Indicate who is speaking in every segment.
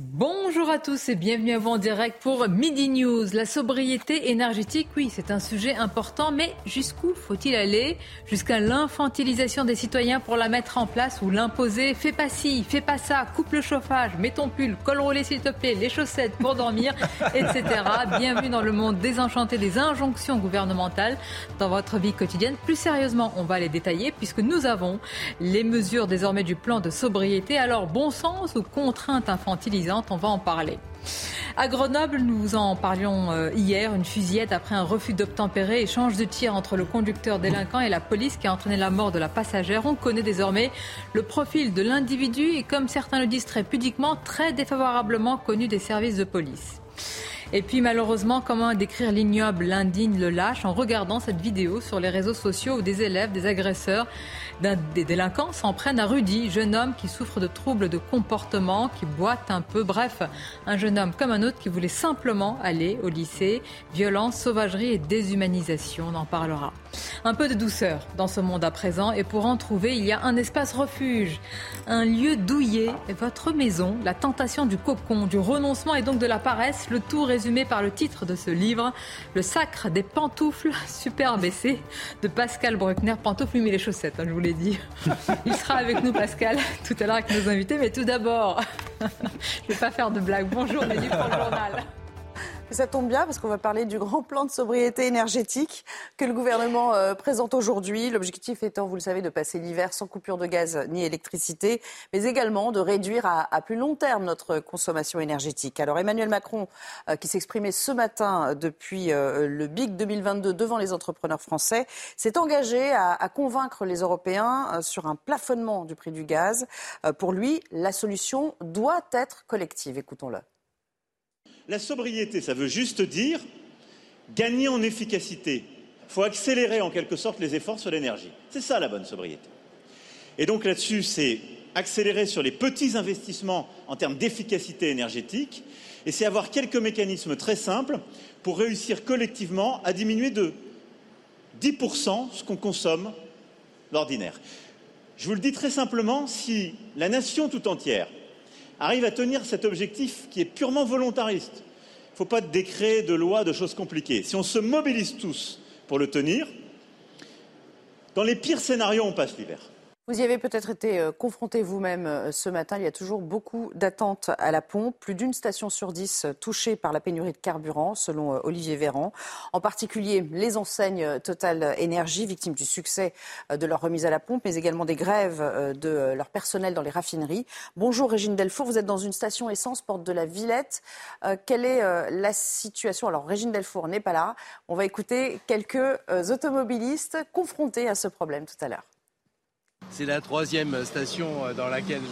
Speaker 1: Bonjour à tous et bienvenue à vous en direct pour Midi News. La sobriété énergétique, oui, c'est un sujet important, mais jusqu'où faut-il aller? Jusqu'à l'infantilisation des citoyens pour la mettre en place ou l'imposer? Fais pas ci, fais pas ça, coupe le chauffage, mets ton pull, col roulé s'il te plaît, les chaussettes pour dormir, etc. Bienvenue dans le monde désenchanté des injonctions gouvernementales dans votre vie quotidienne. Plus sérieusement, on va les détailler puisque nous avons les mesures désormais du plan de sobriété. Alors, bon sens ou contrainte on va en parler. À Grenoble, nous en parlions euh, hier, une fusillade après un refus d'obtempérer, échange de tir entre le conducteur délinquant et la police qui a entraîné la mort de la passagère. On connaît désormais le profil de l'individu et comme certains le disent très pudiquement, très défavorablement connu des services de police. Et puis malheureusement, comment décrire l'ignoble, l'indigne, le lâche en regardant cette vidéo sur les réseaux sociaux où des élèves, des agresseurs des délinquants s'en prennent à Rudy, jeune homme qui souffre de troubles de comportement, qui boite un peu, bref, un jeune homme comme un autre qui voulait simplement aller au lycée. Violence, sauvagerie et déshumanisation, on en parlera. Un peu de douceur dans ce monde à présent et pour en trouver, il y a un espace refuge, un lieu douillet, votre maison, la tentation du cocon, du renoncement et donc de la paresse, le tout résumé par le titre de ce livre, Le sacre des pantoufles super baissées de Pascal Bruckner, pantoufles mais les chaussettes, hein, je vous Il sera avec nous Pascal tout à l'heure avec nos invités, mais tout d'abord, je ne vais pas faire de blague. Bonjour Nelly pour le journal.
Speaker 2: Ça tombe bien parce qu'on va parler du grand plan de sobriété énergétique que le gouvernement euh, présente aujourd'hui. L'objectif étant, vous le savez, de passer l'hiver sans coupure de gaz ni électricité, mais également de réduire à, plus long terme notre consommation énergétique. Alors Emmanuel Macron, euh, qui s'exprimait ce matin depuis euh, le BIC 2022 devant les entrepreneurs français, s'est engagé à, à, convaincre les Européens sur un plafonnement du prix du gaz. pour lui, la solution doit être collective. Écoutons-le.
Speaker 3: La sobriété, ça veut juste dire gagner en efficacité. Il faut accélérer en quelque sorte les efforts sur l'énergie. C'est ça la bonne sobriété. Et donc là-dessus, c'est accélérer sur les petits investissements en termes d'efficacité énergétique, et c'est avoir quelques mécanismes très simples pour réussir collectivement à diminuer de 10% ce qu'on consomme d'ordinaire. Je vous le dis très simplement, si la nation tout entière arrive à tenir cet objectif qui est purement volontariste. Il ne faut pas de décret, de loi, de choses compliquées. Si on se mobilise tous pour le tenir, dans les pires scénarios, on passe l'hiver.
Speaker 2: Vous y avez peut-être été euh, confronté vous-même euh, ce matin. Il y a toujours beaucoup d'attentes à la pompe. Plus d'une station sur dix euh, touchée par la pénurie de carburant, selon Olivier Véran. En particulier, les enseignes Total Énergie, victimes du succès de leur remise à la pompe, mais également des grèves de leur personnel dans les raffineries. Bonjour Régine Delfour, vous êtes dans une station essence, porte de la Villette. Quelle est la situation? Alors Régine Delfour n'est pas là. On va écouter quelques automobilistes confrontés à ce problème tout à l'heure.
Speaker 4: C'est la troisième station euh, dans laquelle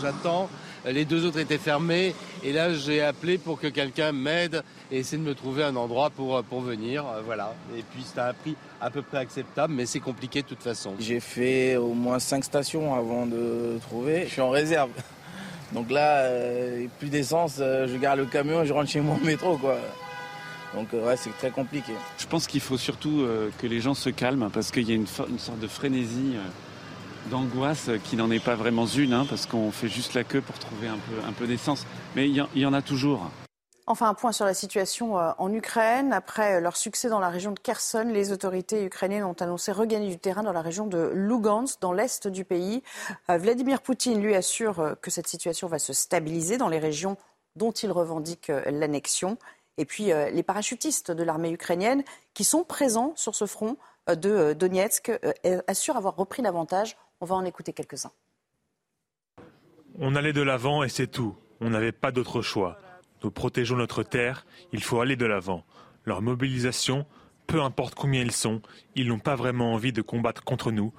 Speaker 4: j'attends. Les deux autres étaient fermées et là j'ai appelé pour que quelqu'un m'aide et essaie de me trouver un endroit pour, euh, pour venir. Euh, voilà. Et puis c'est un prix à peu près acceptable, mais c'est compliqué de toute façon.
Speaker 5: J'ai fait au moins cinq stations avant de trouver. Je suis en réserve. Donc là, plus d'essence, je garde le camion et je rentre chez moi en métro. Quoi. Donc ouais, c'est très compliqué.
Speaker 6: Je pense qu'il faut surtout que les gens se calment parce qu'il y a une, une sorte de frénésie d'angoisse qui n'en est pas vraiment une, hein, parce qu'on fait juste la queue pour trouver un peu, d'essence. Mais il y, en a toujours.
Speaker 2: Enfin, un point sur la situation euh, en Ukraine. Après leur succès dans la région de Kherson, les autorités ukrainiennes ont annoncé regagner du terrain dans la région de Lugansk, dans l'est du pays. Euh, Vladimir Poutine lui assure euh, que cette situation va se stabiliser dans les régions dont il revendique l'annexion. Et puis les parachutistes de l'armée ukrainienne qui sont présents sur ce front de Donetsk assurent avoir repris l'avantage on va en écouter quelques-uns.
Speaker 7: On allait de l'avant et c'est tout. On n'avait pas d'autre choix. Nous protégeons notre terre, il faut aller de l'avant. Leur mobilisation, peu importe combien ils sont, ils n'ont pas vraiment envie de combattre contre nous.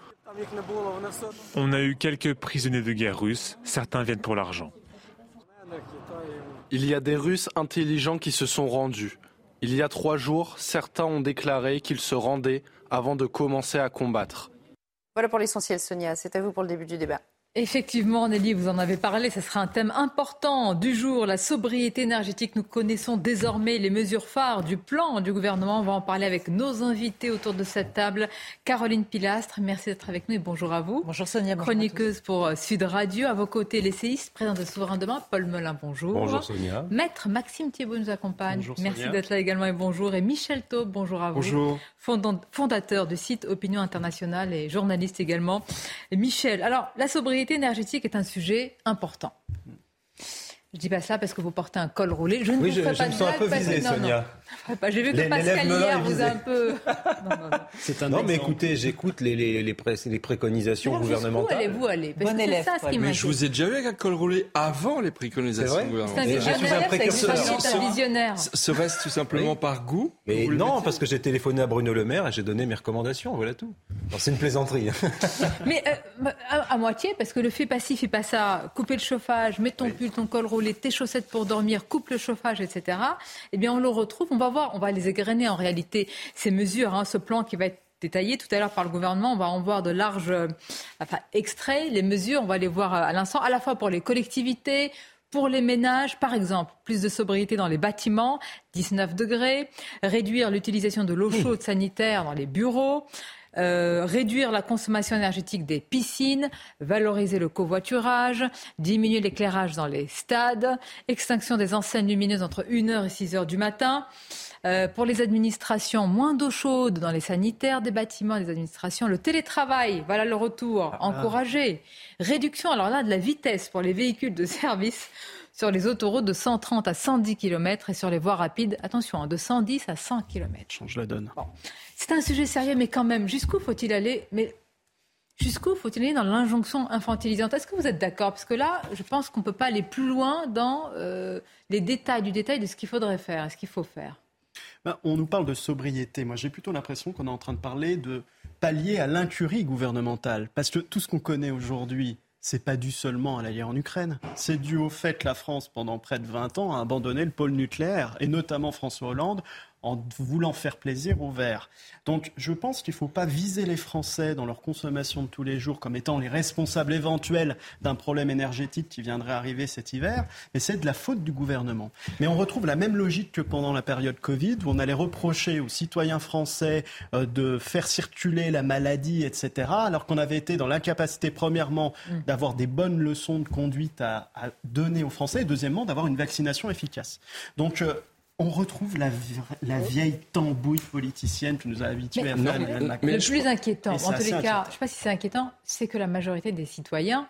Speaker 7: On a eu quelques prisonniers de guerre russes, certains viennent pour l'argent.
Speaker 8: Il y a des Russes intelligents qui se sont rendus. Il y a trois jours, certains ont déclaré qu'ils se rendaient avant de commencer à combattre.
Speaker 2: Voilà pour l'essentiel, Sonia. C'est à vous pour le début du débat.
Speaker 1: Effectivement, Nelly, vous en avez parlé, ce sera un thème important du jour, la sobriété énergétique. Nous connaissons désormais les mesures phares du plan du gouvernement. On va en parler avec nos invités autour de cette table. Caroline Pilastre, merci d'être avec nous et bonjour à vous.
Speaker 9: Bonjour Sonia.
Speaker 1: Chroniqueuse pour euh, Sud Radio. À vos côtés, l'essayiste, président de Souverain Demain, Paul Melun, bonjour.
Speaker 10: Bonjour Sonia.
Speaker 1: Maître Maxime Thiebaud nous accompagne. Bonjour, merci d'être là également et bonjour. Et Michel Taube, bonjour à vous.
Speaker 10: Bonjour.
Speaker 1: Fondateur du site Opinion Internationale et journaliste également. Et Michel, alors la sobriété énergétique est un sujet important. Je dis pas ça parce que vous portez un col roulé. Je ne
Speaker 10: oui,
Speaker 1: vous ferai
Speaker 10: je,
Speaker 1: pas
Speaker 10: je
Speaker 1: de
Speaker 10: me sens un peu
Speaker 1: blague
Speaker 10: visé,
Speaker 1: parce que- non,
Speaker 10: Sonia.
Speaker 1: non. J'ai vu que
Speaker 10: Les-
Speaker 1: Pascal hier vous a un peu. Non, non, non.
Speaker 9: C'est un
Speaker 10: Non, mais écoutez, j'écoute les, les, les, pré- les préconisations
Speaker 1: Alors,
Speaker 10: gouvernementales.
Speaker 1: allez-vous aller Parce
Speaker 9: Bon
Speaker 1: que c'est
Speaker 9: élève,
Speaker 1: ça ce qui
Speaker 11: Mais je vous ai déjà vu avec un col roulé avant les
Speaker 10: C'est
Speaker 11: préconisations
Speaker 10: vrai
Speaker 1: C'est un,
Speaker 11: gouvernementales.
Speaker 10: je suis un précurseur.
Speaker 1: c'est visionnaire.
Speaker 11: Serait-ce tout simplement
Speaker 10: Oui.
Speaker 11: par goût
Speaker 10: Mais non, parce que j'ai téléphoné à Bruno Le Maire et j'ai donné mes recommandations, voilà tout. Alors, C'est une plaisanterie.
Speaker 1: Mais euh, à, à moitié, parce que le fait passif, fait pas ça. Couper le chauffage, mets ton pull, ton col roulé, tes chaussettes pour dormir, coupe le chauffage, etc. Eh bien, on le retrouve. On va voir, on va les égrener en réalité ces mesures, hein, ce plan qui va être détaillé tout à l'heure par le gouvernement. On va en voir de larges euh, enfin, extraits. Les mesures, on va les voir euh, à l'instant, à la fois pour les collectivités, pour les ménages, par exemple, plus de sobriété dans les bâtiments, 19 degrés, réduire l'utilisation de l'eau chaude sanitaire dans les bureaux, euh, réduire la consommation énergétique des piscines, valoriser le covoiturage, diminuer l'éclairage dans les stades, extinction des enseignes lumineuses entre 1h et 6h du matin. Euh, pour les administrations, moins d'eau chaude dans les sanitaires des bâtiments des administrations. Le télétravail, voilà le retour, encouragé. Réduction, alors là, de la vitesse pour les véhicules de service sur les autoroutes de 130 à 110 km et sur les voies rapides, attention, hein, de 110 à 100 km.
Speaker 8: Change la donne.
Speaker 1: C'est un sujet sérieux, mais quand même, jusqu'où faut-il aller Mais jusqu'où faut-il aller dans l'injonction infantilisante? Est-ce que vous êtes d'accord? Parce que là, je pense qu'on ne peut pas aller plus loin dans euh, les détails du détail de ce qu'il faudrait faire et ce qu'il faut faire.
Speaker 9: Ben, on nous parle de sobriété. Moi, j'ai plutôt l'impression qu'on est en train de parler de pallier à l'incurie gouvernementale. Parce que tout ce qu'on connaît aujourd'hui, c'est pas dû seulement à la en Ukraine. C'est dû au fait que la France, pendant près de 20 ans, a abandonné le pôle nucléaire, et notamment François Hollande, en voulant faire plaisir aux Verts. Donc je pense qu'il ne faut pas viser les Français dans leur consommation de tous les jours comme étant les responsables éventuels d'un problème énergétique qui viendrait arriver cet hiver, mais c'est de la faute du gouvernement. Mais on retrouve la même logique que pendant la période Covid, où on allait reprocher aux citoyens français euh, de faire circuler la maladie, etc., alors qu'on avait été dans l'incapacité, premièrement, d'avoir des bonnes leçons de conduite à, à donner aux Français, et deuxièmement, d'avoir une vaccination efficace. Donc, euh, on retrouve la, vi- la vieille tambouille politicienne que nous a habitués
Speaker 1: Mais-
Speaker 9: à faire
Speaker 11: mais- mais
Speaker 1: le plus inquiétant, en tous les cas,
Speaker 9: inquiétant.
Speaker 1: je ne sais pas si c'est inquiétant, c'est que la majorité des citoyens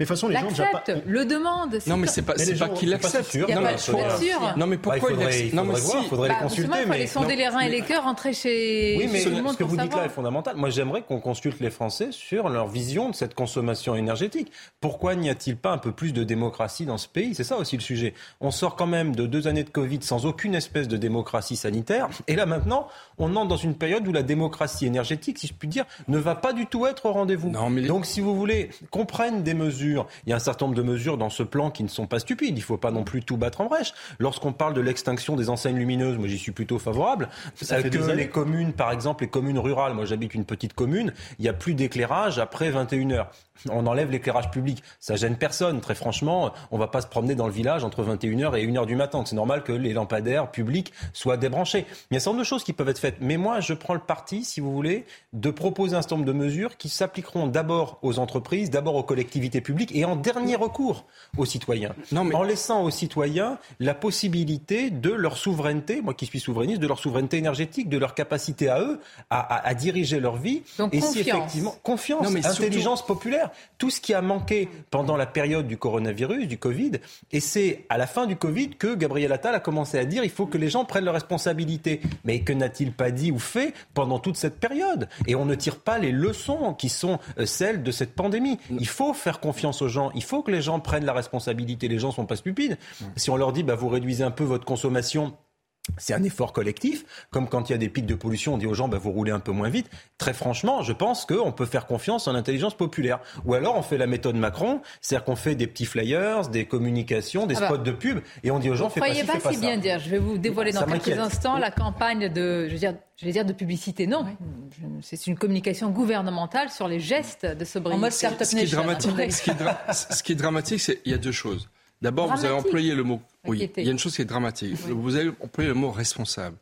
Speaker 9: Mais de toute façon, les gens déjà pas-
Speaker 1: l'acceptent, le demandent.
Speaker 11: Non, mais c'est pas,
Speaker 9: Mais
Speaker 11: pas qu'il
Speaker 9: c'est pas
Speaker 11: accepte.
Speaker 9: sûr.
Speaker 1: Il y a
Speaker 11: Non,
Speaker 1: pas
Speaker 11: mais pourquoi-
Speaker 1: sûr.
Speaker 11: Non, mais
Speaker 10: Bah,
Speaker 11: pourquoi
Speaker 10: il faudrait,
Speaker 11: il Non, mais
Speaker 10: faudrait
Speaker 11: si.
Speaker 1: Bah,
Speaker 10: les
Speaker 1: justement,
Speaker 10: consulter.
Speaker 1: il faut
Speaker 10: mais...
Speaker 1: sonder les reins et les cœurs, rentrer chez,
Speaker 10: Oui, mais
Speaker 1: chez tout le
Speaker 10: ce que
Speaker 1: pour
Speaker 10: vous dites là est fondamental. Moi, j'aimerais qu'on consulte les Français sur leur vision de cette consommation énergétique. Pourquoi n'y a-t-il pas un peu plus de démocratie dans ce pays? C'est ça aussi le sujet. On sort quand même de deux années de Covid sans aucune espèce de démocratie sanitaire. Et là, maintenant, on entre dans une période où la démocratie énergétique, si je puis dire, ne va pas du tout être au rendez-vous. Donc, si vous voulez qu'on prenne des mesures, il y a un certain nombre de mesures dans ce plan qui ne sont pas stupides. Il ne faut pas non plus tout battre en brèche. Lorsqu'on parle de l'extinction des enseignes lumineuses, moi j'y suis plutôt favorable.
Speaker 9: Ça fait
Speaker 10: que
Speaker 9: des
Speaker 10: les communes, par exemple, les communes rurales, moi j'habite une petite commune, il n'y a plus d'éclairage après 21 heures. On enlève l'éclairage public. Ça gêne personne. Très franchement, on va pas se promener dans le village entre 21h et 1h du matin. C'est normal que les lampadaires publics soient débranchés. Il y a un certain nombre de choses qui peuvent être faites. Mais moi, je prends le parti, si vous voulez, de proposer un certain nombre de mesures qui s'appliqueront d'abord aux entreprises, d'abord aux collectivités publiques et en dernier recours aux citoyens.
Speaker 11: Non, mais-
Speaker 10: En laissant aux citoyens la possibilité de leur souveraineté, moi qui suis souverainiste, de leur souveraineté énergétique, de leur capacité à eux à, à- à diriger leur vie.
Speaker 1: Donc,
Speaker 10: et si
Speaker 1: confiance.
Speaker 10: effectivement, confiance,
Speaker 11: Non, mais surtout-
Speaker 10: intelligence tout ce qui a manqué pendant la période du coronavirus, du Covid, et c'est à la fin du Covid que Gabriel Attal a commencé à dire il faut que les gens prennent leurs responsabilités. Mais que n'a-t-il pas dit ou fait pendant toute cette période? Et on ne tire pas les leçons qui sont euh, celles de cette pandémie. Il faut faire confiance aux gens, il faut que les gens prennent la responsabilité. Les gens sont pas stupides. Si on leur dit bah, vous réduisez un peu votre consommation c'est un effort collectif, comme quand il y a des pics de pollution, on dit aux gens, bah, vous roulez un peu moins vite. Très franchement, je pense qu'on peut faire confiance en l'intelligence populaire. Ou alors on fait la méthode Macron, c'est-à-dire qu'on fait des petits flyers, des communications, des
Speaker 1: Ah bah,
Speaker 10: spots de pub, et on dit aux gens, fais pas ci,
Speaker 1: pas
Speaker 10: fais pas
Speaker 1: si
Speaker 10: ça.
Speaker 1: bien dire. Je vais vous dévoiler
Speaker 10: Ça
Speaker 1: dans quelques instants la campagne de, je veux dire, je vais dire de publicité. Non, c'est une communication gouvernementale sur les gestes de sobriété.
Speaker 12: En mode Startup
Speaker 11: Ce qui est dramatique, ce qui est, dra- ce qui est dramatique, c'est il y a deux choses. D'abord, vous avez employé le mot. Oui, il y a une chose qui est dramatique. Vous avez employé le mot responsable.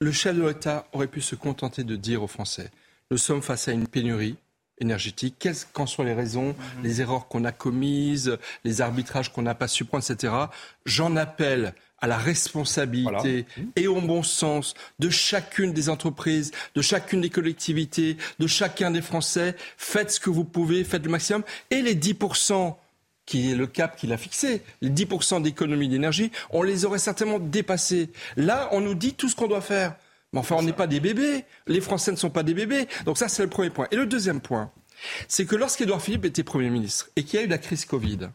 Speaker 11: Le chef de l'État aurait pu se contenter de dire aux Français nous sommes face à une pénurie énergétique, quelles qu'en soient les raisons, les erreurs qu'on a commises, les arbitrages qu'on n'a pas su prendre, etc. J'en appelle à la responsabilité et au bon sens de chacune des entreprises, de chacune des collectivités, de chacun des Français. Faites ce que vous pouvez, faites le maximum. Et les 10% qui est le cap qu'il a fixé, les 10% d'économie d'énergie, on les aurait certainement dépassés. Là, on nous dit tout ce qu'on doit faire. Mais enfin, on n'est pas des bébés. Les Français ne sont pas des bébés. Donc ça, c'est le premier point. Et le deuxième point, c'est que lorsqu'Édouard Philippe était Premier ministre et qu'il y a eu la crise Covid,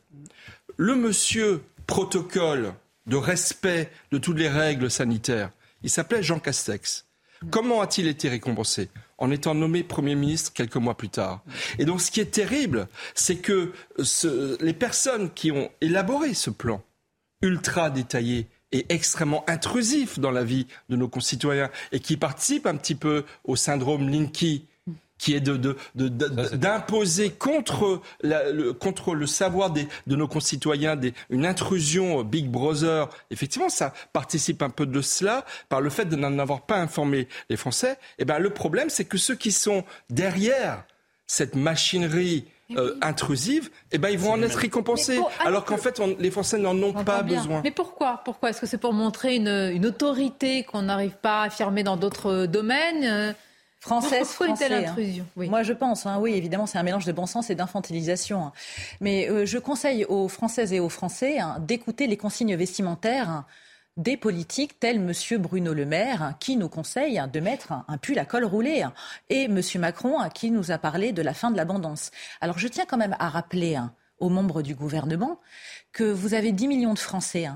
Speaker 11: le monsieur protocole de respect de toutes les règles sanitaires, il s'appelait Jean Castex. Comment a-t-il été récompensé En étant nommé Premier ministre quelques mois plus tard? Et donc ce qui est terrible, c'est que les personnes qui ont élaboré ce plan, ultra détaillé et extrêmement intrusif dans la vie de nos concitoyens, et qui participent un petit peu au syndrome Linky, qui est de- de- de- de- d'imposer contre, la- le, contre le savoir des, de nos concitoyens des, une intrusion Big Brother. Effectivement, ça participe un peu de cela par le fait de n'en avoir pas informé les Français. Et ben, le problème, c'est que ceux qui sont derrière cette machinerie euh, intrusive, eh ben, ils vont en être récompensés.
Speaker 1: Pour- alors
Speaker 11: qu'en
Speaker 1: que-
Speaker 11: fait, on- les Français n'en ont pas besoin.
Speaker 1: Mais pourquoi Pourquoi? Est-ce que c'est pour montrer une, une autorité qu'on n'arrive pas à affirmer dans d'autres domaines? Euh,
Speaker 12: Française,
Speaker 1: Pourquoi une telle
Speaker 12: hein.
Speaker 1: intrusion? Oui.
Speaker 12: Moi, je pense, hein, oui, évidemment, c'est un mélange de bon sens et d'infantilisation. hein. Mais euh, je conseille aux Françaises et aux Français d'écouter les consignes vestimentaires des politiques tels Monsieur Bruno Le Maire, qui nous conseille de mettre un, pull à col roulé, et Monsieur Macron, qui nous a parlé de la fin de l'abondance. Alors, je tiens quand même à rappeler aux membres du gouvernement que vous avez 10 millions de Français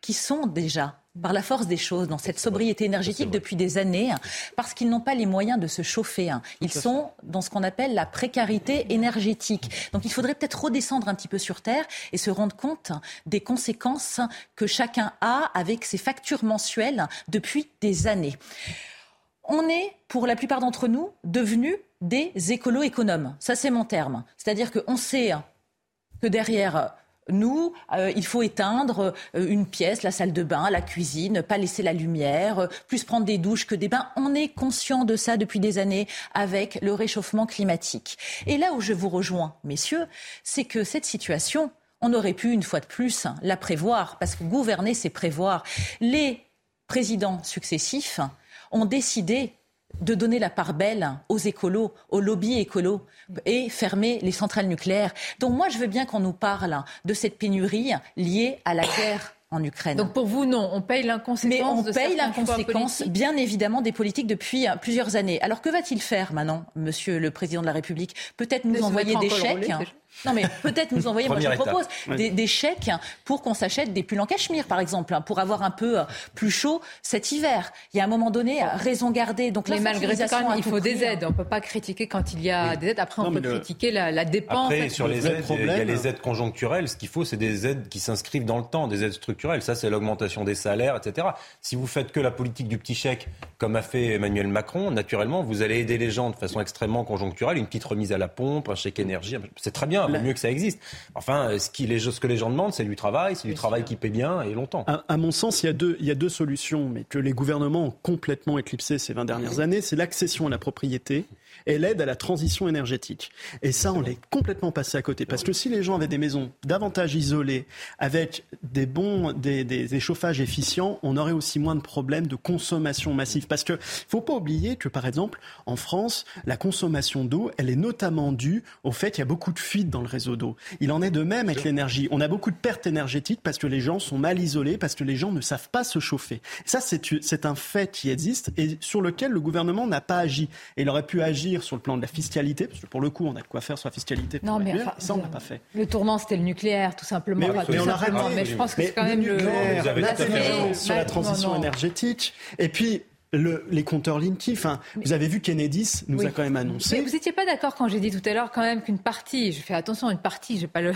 Speaker 12: qui sont déjà par la force des choses dans cette sobriété énergétique depuis des années, hein, parce qu'ils n'ont pas les moyens de se chauffer. hein. Ils sont dans ce qu'on appelle la précarité énergétique. Donc il faudrait peut-être redescendre un petit peu sur Terre et se rendre compte des conséquences que chacun a avec ses factures mensuelles depuis des années. On est, pour la plupart d'entre nous, devenus des écolo-économes. Ça, c'est mon terme. C'est-à-dire qu'on sait que derrière nous, euh, il faut éteindre euh, une pièce, la salle de bain, la cuisine, pas laisser la lumière, euh, plus prendre des douches que des bains. On est conscient de ça depuis des années avec le réchauffement climatique. Et là où je vous rejoins, messieurs, c'est que cette situation, on aurait pu une fois de plus hein, la prévoir, parce que gouverner, c'est prévoir. Les présidents successifs ont décidé de donner la part belle aux écolos, aux lobbies écolos et fermer les centrales nucléaires. Donc moi, je veux bien qu'on nous parle de cette pénurie liée à la guerre en Ukraine.
Speaker 1: Donc pour vous, non, on paye l'inconséquence
Speaker 12: Mais on
Speaker 1: de
Speaker 12: paye
Speaker 1: certains
Speaker 12: la
Speaker 1: choix
Speaker 12: conséquence,
Speaker 1: politiques
Speaker 12: bien évidemment, des politiques depuis euh, plusieurs années. Alors que va-t-il faire maintenant, Monsieur le Président de la République? Peut-être nous envoyer des chèques. Non, mais peut-être nous envoyer, moi je propose, des, des chèques pour qu'on s'achète des pulls en cachemire, par exemple, hein, pour avoir un peu euh, plus chaud cet hiver. Il y a un moment donné, euh, raison gardée. Donc
Speaker 1: Mais malgré quand même, il faut des aides.
Speaker 12: hein.
Speaker 1: On ne peut pas critiquer quand il y a des aides. Après, on peut
Speaker 9: le-
Speaker 1: critiquer la, la dépense.
Speaker 10: Après, sur les aides, il y a les aides conjoncturelles. Ce qu'il faut, c'est des aides qui s'inscrivent dans le temps, des aides structurelles. Ça, c'est l'augmentation des salaires, etc. Si vous faites que la politique du petit chèque, comme a fait Emmanuel Macron, naturellement, vous allez aider les gens de façon extrêmement conjoncturelle. Une petite remise à la pompe, un chèque énergie, c'est très bien, vaut mieux que ça existe. Enfin, ce, qui, les, ce que les gens demandent, c'est du travail, c'est du travail qui paie bien et longtemps.
Speaker 9: À, à mon sens, il y, a deux, il y a deux solutions, mais que les gouvernements ont complètement éclipsé ces 20 dernières années. C'est l'accession à la propriété et l'aide à la transition énergétique. Et ça, on l'est complètement passé à côté. Parce que si les gens avaient des maisons davantage isolées, avec des bons, des, des, des chauffages efficients, on aurait aussi moins de problèmes de consommation massive. Parce que faut pas oublier que, par exemple, en France, la consommation d'eau, elle est notamment due au fait qu'il y a beaucoup de fuites dans le réseau d'eau. Il en est de même avec l'énergie. On a beaucoup de pertes énergétiques parce que les gens sont mal isolés, parce que les gens ne savent pas se chauffer. Ça, c'est c'est un fait qui existe et sur lequel le gouvernement n'a pas agi. Et il aurait pu agir agir sur le plan de la fiscalité, parce que pour le coup, on a de quoi faire sur la fiscalité.
Speaker 1: Non, mais ça, on n'a pas fait. Le tournant, c'était le nucléaire, tout simplement.
Speaker 9: Mais,
Speaker 1: mais
Speaker 9: on
Speaker 1: a. Mais je pense que c'est quand même le.
Speaker 9: Nucléaire, sur la transition énergétique. Et puis, les compteurs Linky. Enfin, vous avez vu Kennedy nous a quand même annoncé.
Speaker 1: Mais vous n'étiez pas d'accord quand j'ai dit tout à l'heure quand même qu'une partie, je fais attention, une partie, je n'ai pas le,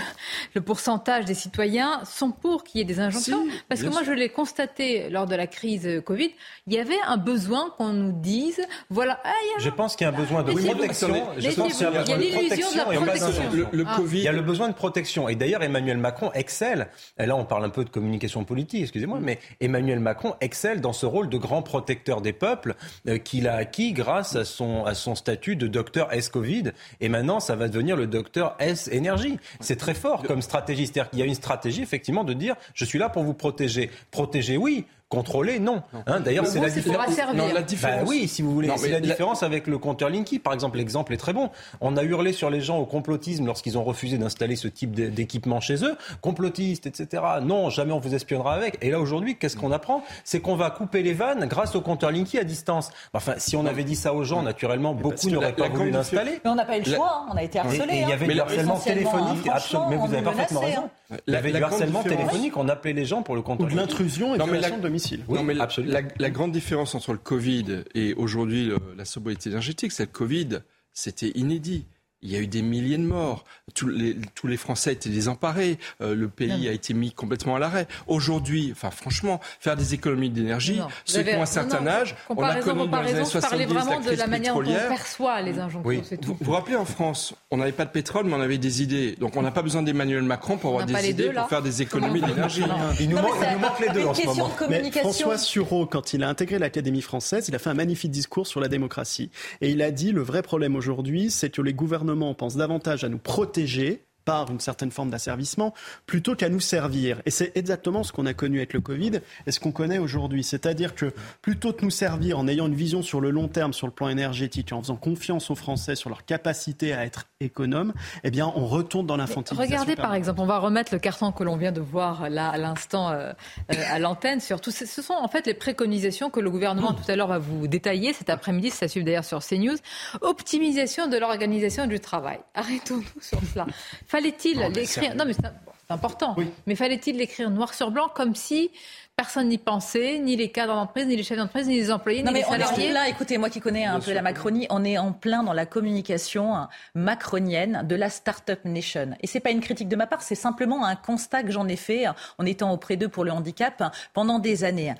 Speaker 1: le, pourcentage des citoyens sont pour qu'il y ait des injonctions. parce que moi, je l'ai constaté lors de la crise Covid, il y avait un besoin qu'on nous dise, voilà. Ah,
Speaker 10: je pense qu'il y a un besoin de protection.
Speaker 1: Je pense qu'il y a besoin de protection. De la protection.
Speaker 10: Le, le ah. COVID. Il y a le besoin de protection. Et d'ailleurs, Emmanuel Macron excelle. Et là, on parle un peu de communication politique, excusez-moi, mais Emmanuel Macron excelle dans ce rôle de grand protecteur des peuples euh, qu'il a acquis grâce à son, à son statut de docteur S-Covid. Et maintenant, ça va devenir le docteur S-Énergie. C'est très fort comme stratégie. C'est-à-dire qu'il y a une stratégie, effectivement, de dire je suis là pour vous protéger. Protéger, oui. Contrôler, non. Hein, D'ailleurs, c'est la, différence.
Speaker 1: la
Speaker 10: différence. Bah oui, si vous voulez. C'est la, différence avec le compteur Linky. Par exemple, l'exemple est très bon. On a hurlé sur les gens au complotisme lorsqu'ils ont refusé d'installer ce type d'équipement chez eux. Complotistes, etc. Non, jamais on vous espionnera avec. Et là, aujourd'hui, qu'est-ce qu'on apprend? C'est qu'on va couper les vannes grâce au compteur Linky à distance. Enfin, si on avait dit ça aux gens, naturellement, beaucoup n'auraient pas voulu l'installer.
Speaker 12: Mais on n'a pas eu le choix. Hein. On a été harcelés.
Speaker 10: Il y avait
Speaker 12: du
Speaker 10: harcèlement téléphonique. Mais vous avez parfaitement raison. Il y avait du harcèlement téléphonique. On appelait les gens pour le compteur
Speaker 9: Ou de l'intrusion et de domicile.
Speaker 11: Non, mais absolument. La, grande différence entre le Covid et aujourd'hui la sobriété énergétique, c'est que le Covid, c'était inédit. Il y a eu des milliers de morts. Tous les, tous les Français étaient désemparés. Euh, le pays a été mis complètement à l'arrêt. Aujourd'hui, enfin franchement, faire des économies d'énergie, ceux qui ont un certain âge,
Speaker 1: on a connu dans les années 70 vraiment de la manière dont on perçoit les injonctions.
Speaker 11: Vous vous rappelez en France, on n'avait pas de pétrole, mais on avait des idées. Donc on n'a pas besoin d'Emmanuel Macron pour avoir des idées pour faire des économies d'énergie.
Speaker 10: Il, nous manque les deux en ce moment.
Speaker 9: Mais François Sureau, quand il a intégré l'Académie française, il a fait un magnifique discours sur la démocratie. Et il a dit le vrai problème aujourd'hui, c'est que les gouvernements on pense davantage à nous protéger par une certaine forme d'asservissement, plutôt qu'à nous servir. Et c'est exactement ce qu'on a connu avec le Covid et ce qu'on connaît aujourd'hui. C'est-à-dire que plutôt que nous servir en ayant une vision sur le long terme, sur le plan énergétique, en faisant confiance aux Français sur leur capacité à être économes, eh bien, on retourne dans l'infantilisation.
Speaker 1: Regardez, par exemple, on va remettre le carton que l'on vient de voir là à l'instant euh, euh, à l'antenne. Ce sont en fait les préconisations que le gouvernement tout à l'heure va vous détailler cet après-midi, ça suit d'ailleurs sur CNews. Optimisation de l'organisation du travail. Arrêtons-nous sur cela. Fallait-il l'écrire Non, mais c'est important. Mais fallait-il l'écrire noir sur blanc comme si personne n'y pensait, ni les cadres d'entreprise, ni les chefs d'entreprise, ni les employés,
Speaker 12: non,
Speaker 1: ni
Speaker 12: mais
Speaker 1: les salariés.
Speaker 12: On là, écoutez, moi qui connais un peu la Macronie, on est en plein dans la communication macronienne de la Startup Nation. Et c'est pas une critique de ma part, c'est simplement un constat que j'en ai fait en étant auprès d'eux pour le handicap pendant des années.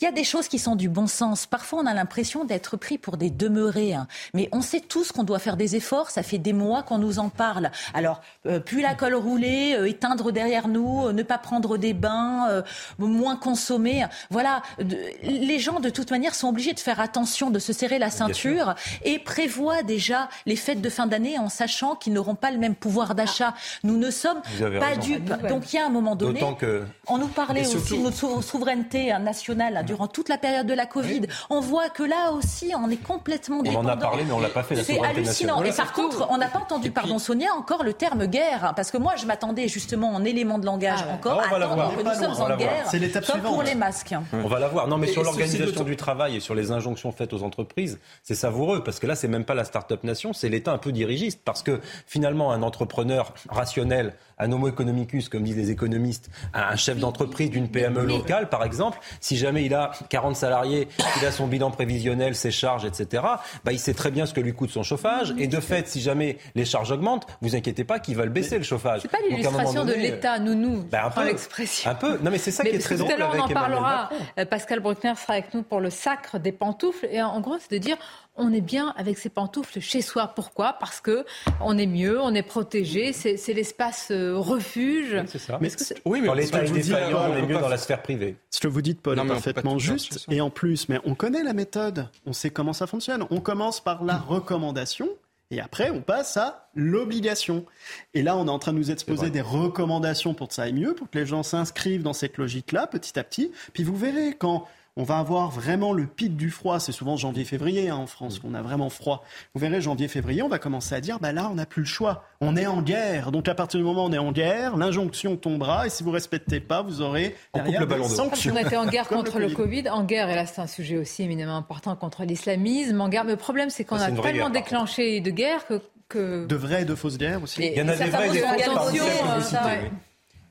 Speaker 12: Il y a des choses qui sont du bon sens. Parfois, on a l'impression d'être pris pour des demeurés. Hein. Mais on sait tous qu'on doit faire des efforts. Ça fait des mois qu'on nous en parle. Alors, euh, plus la colle roulée, euh, éteindre derrière nous, euh, ne pas prendre des bains, moins consommer. Voilà. les gens, de toute manière, sont obligés de faire attention, de se serrer la ceinture et prévoient déjà les fêtes de fin d'année en sachant qu'ils n'auront pas le même pouvoir d'achat. Nous ne sommes pas dupes. Donc, il y a un moment donné, que... on nous parlait aussi de notre souveraineté nationale durant toute la période de la Covid. On voit que là aussi, on est complètement dépendant.
Speaker 10: On en a parlé, mais on l'a pas fait.
Speaker 12: C'est hallucinant. Et par contre, on n'a pas entendu, pardon Sonia, encore le terme guerre, parce que moi, je m'attendais justement en élément de langage ah encore à attendre que nous sommes en guerre, comme pour les masques.
Speaker 10: On va la voir. Non, mais sur l'organisation du travail et sur les injonctions faites aux entreprises, c'est savoureux, parce que là, c'est même pas la start-up nation, c'est l'État un peu dirigiste, parce que finalement, un entrepreneur rationnel, un homo economicus, comme disent les économistes, un chef d'entreprise d'une PME locale, par exemple, si jamais il a 40 salariés, il a son bilan prévisionnel, ses charges, etc., bah, il sait très bien ce que lui coûte son chauffage. Et de fait, si jamais les charges augmentent, vous inquiétez pas qu'il va le baisser, le chauffage.
Speaker 1: C'est pas l'illustration de l'État, nounou, bah, un peu, l'expression.
Speaker 10: Un peu. Non, mais c'est ça qui est très drôle.
Speaker 1: Tout à l'heure, on en parlera. Euh, Pascal Bruckner sera avec nous pour le sacre des pantoufles. Et en gros, c'est de dire on est bien avec ses pantoufles chez soi. Pourquoi? Parce que on est mieux, on est protégé, c'est l'espace euh, refuge.
Speaker 10: Oui, c'est ça. Mais oui, mais l'État est défaillant, on est mieux dans la sphère privée.
Speaker 9: Ce que vous dites, Paul, est parfaitement juste. Et en plus, mais on connaît la méthode, on sait comment ça fonctionne. On commence par la recommandation. Et après, on passe à l'obligation. Et là, on est en train de nous exposer des recommandations pour que ça aille mieux, pour que les gens s'inscrivent dans cette logique-là, petit à petit. Puis vous verrez, quand on va avoir vraiment le pic du froid. C'est souvent janvier-février hein, en France qu'on a vraiment froid. Vous verrez, janvier-février, on va commencer à dire, bah là, on n'a plus le choix. On est en guerre. Donc à partir du moment où on est en guerre, l'injonction tombera. Et si vous ne respectez pas, vous aurez derrière des sanctions.
Speaker 1: On était en guerre contre le Covid. En guerre, et là c'est un sujet aussi éminemment important, contre l'islamisme. En guerre, mais le problème c'est qu'on a tellement déclenché de guerre que
Speaker 9: de vraies et de fausses guerres aussi.
Speaker 10: il y en a des vraies et des fausses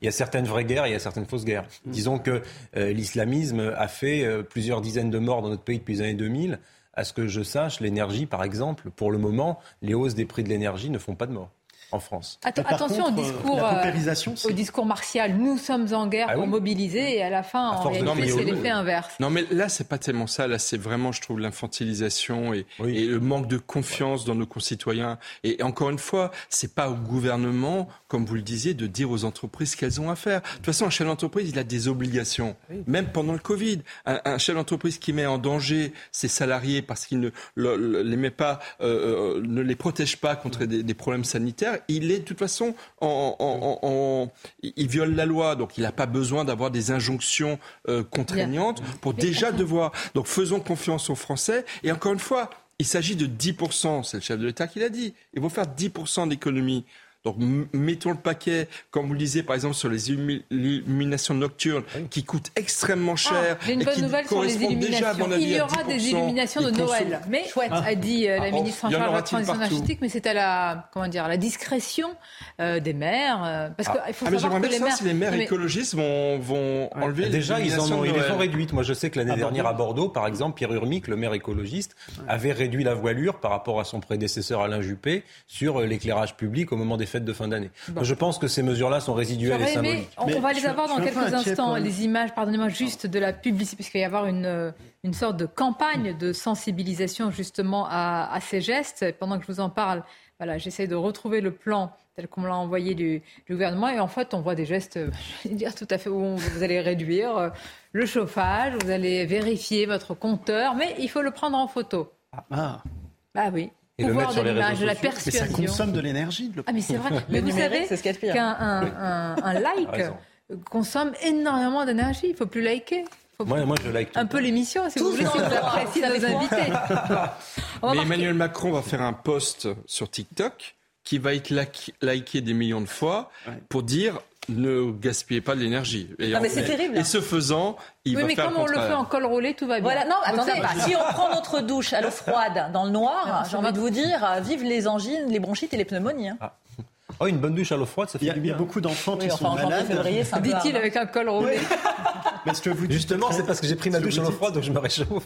Speaker 10: Il y a certaines vraies guerres et il y a certaines fausses guerres. Mm. Disons que euh, l'islamisme a fait euh, plusieurs dizaines de morts dans notre pays depuis les années 2000. À ce que je sache, l'énergie, par exemple, pour le moment, les hausses des prix de l'énergie ne font pas de morts en France.
Speaker 1: attention au, discours, euh, au discours martial. Nous sommes en guerre ah pour mobiliser et à la fin, en réalité, c'est l'effet inverse.
Speaker 11: Non, mais là, c'est pas tellement ça. Là, c'est vraiment, je trouve, l'infantilisation et, et, le manque de confiance dans nos concitoyens. Et encore une fois, c'est pas au gouvernement, comme vous le disiez, de dire aux entreprises ce qu'elles ont à faire. De toute façon, un chef d'entreprise, il a des obligations, même pendant le Covid. Un, chef d'entreprise qui met en danger ses salariés parce qu'il ne les met pas, euh, euh, ne les protège pas contre des, des problèmes sanitaires il est de toute façon en, il viole la loi, donc il n'a pas besoin d'avoir des injonctions euh, contraignantes pour déjà devoir. Donc faisons confiance aux Français. Et encore une fois, il s'agit de 10%, c'est le chef de l'État qui l'a dit. Ils vont faire 10% d'économie. Donc mettons le paquet, comme vous le disiez par exemple sur les illuminations nocturnes, qui coûtent extrêmement ah, cher.
Speaker 1: J'ai une bonne nouvelle sur les illuminations. Il y aura des illuminations de Noël, mais chouette, a dit euh, la ah, ministre en charge de la transition énergétique, mais c'est à la comment dire la discrétion euh, des maires, euh, parce
Speaker 11: ah. qu'il faut ah, savoir que les maires, si les maires écologistes vont, vont enlever
Speaker 10: déjà ils en ont, ils les ont réduites. Moi je sais que l'année dernière à Bordeaux, par exemple, Pierre Urmic, le maire écologiste, avait réduit la voilure par rapport à son prédécesseur Alain Juppé sur l'éclairage public au moment des fêtes de fin d'année. Je pense que ces mesures-là sont résiduelles et symboliques.
Speaker 1: on, va les avoir dans quelques instants, les images, pardonnez-moi, juste de la publicité, puisqu'il va y avoir une, euh, une sorte de campagne de sensibilisation justement à, ces gestes. Pendant que je vous en parle, voilà, j'essaie de retrouver le plan tel qu'on l'a envoyé du, gouvernement. Et en fait, on voit des gestes, je vais dire tout à fait, où vous allez réduire euh, le chauffage, vous allez vérifier votre compteur, mais il faut le prendre en photo.
Speaker 9: Ah,
Speaker 1: ah oui
Speaker 9: et
Speaker 1: le mettre sur les réseaux la
Speaker 9: persuasion. Mais ça consomme de l'énergie.
Speaker 1: Ah mais c'est vrai. mais vous savez qu'un un, un, like consomme énormément d'énergie. Il ne faut plus liker.
Speaker 10: moi, moi, je like
Speaker 1: un peu l'émission, si vous voulez, si vous appréciez nos invités.
Speaker 11: mais Emmanuel Macron va faire un post sur TikTok qui va être liké des millions de fois pour dire ne gaspillez pas de l'énergie.
Speaker 12: Et, ah, c'est terrible.
Speaker 11: Et ce faisant, il
Speaker 1: oui,
Speaker 11: va
Speaker 1: mais
Speaker 11: faire
Speaker 1: comme on le fait en col roulé, tout va bien.
Speaker 12: Voilà, non, attendez, si on prend notre douche à l'eau froide dans le noir, j'ai envie de vous dire, vive les angines, les bronchites et les pneumonies. Hein. Ah.
Speaker 10: Oh, une bonne douche à l'eau froide, ça fait
Speaker 9: du bien. Il y a beaucoup d'enfants qui sont malades.
Speaker 1: Dit-il avec un col roulé.
Speaker 10: Mais ce que vous Justement, c'est parce que j'ai pris ma douche à l'eau froide, donc je me réchauffe.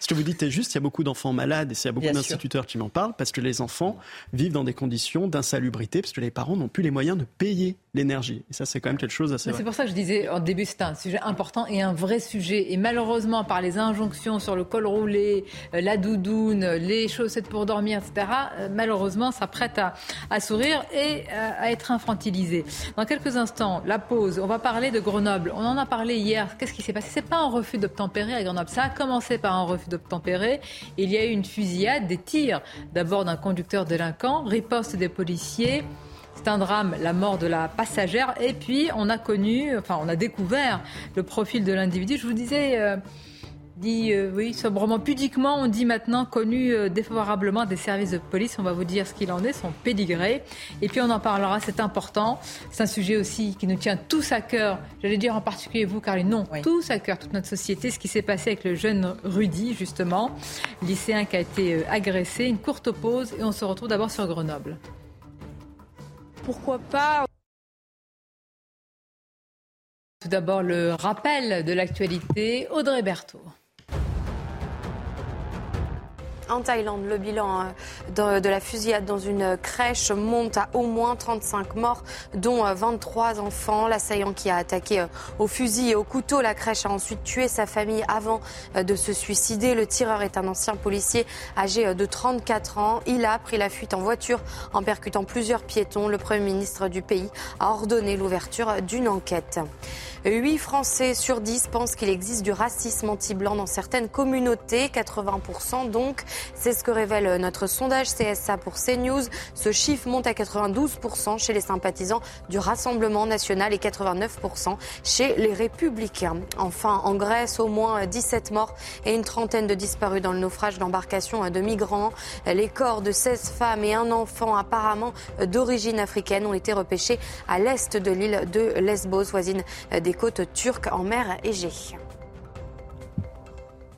Speaker 9: ce que vous dites est juste, il y a beaucoup d'enfants malades et il y a beaucoup d'instituteurs qui m'en parlent parce que les enfants vivent dans des conditions d'insalubrité parce que les parents n'ont plus les moyens de payer l'énergie. Et ça, c'est quand même quelque chose assez.
Speaker 1: C'est pour ça que je disais au début, c'est un sujet important et un vrai sujet. Et malheureusement, par les injonctions sur le col roulé, euh, la doudoune, les chaussettes pour dormir, etc., euh, malheureusement, ça prête à, à sourire et euh, à être infantilisé. Dans quelques instants, la pause. On va parler de Grenoble. On en a parlé hier. Qu'est-ce qui s'est passé? C'est pas un refus d'obtempérer à Grenoble. Ça a commencé par un refus d'obtempérer. Il y a eu une fusillade, des tirs. D'abord d'un conducteur délinquant, riposte des policiers. C'est un drame, la mort de la passagère. Et puis, on a connu, enfin, on a découvert le profil de l'individu. Je vous disais, euh, dit, euh, oui, sobrement, pudiquement, on dit maintenant connu euh, défavorablement des services de police. On va vous dire ce qu'il en est, son pédigré. Et puis on en parlera, c'est important. C'est un sujet aussi qui nous tient tous à cœur. J'allais dire en particulier vous, car non, tous à cœur, toute notre société. Ce qui s'est passé avec le jeune Rudy, justement, lycéen qui a été euh, agressé. Une courte pause et on se retrouve d'abord sur Grenoble. Pourquoi pas? Tout d'abord, le rappel de l'actualité, Audrey Berthaud.
Speaker 13: En Thaïlande, le bilan euh, de, la fusillade dans une crèche monte à au moins 35 morts, dont 23 euh, enfants. L'assaillant qui a attaqué euh, au fusil et au couteau la crèche a ensuite tué sa famille avant de se suicider. Le tireur est un ancien policier âgé de 34 ans. Il a pris la fuite en voiture en percutant plusieurs piétons. Le Premier ministre du pays a ordonné l'ouverture d'une enquête. 8 Français sur 10 pensent qu'il existe du racisme anti-blanc dans certaines communautés, 80% donc. C'est ce que révèle notre sondage CSA pour CNews. Ce chiffre monte à 92% chez les sympathisants du Rassemblement national et 89% chez les Républicains. Enfin, en Grèce, au moins 17 morts et une trentaine de disparus dans le naufrage d'embarcations de migrants. Les corps de 16 femmes et un enfant apparemment d'origine africaine ont été repêchés à l'est de l'île de Lesbos, voisine des côtes turques en mer Égée.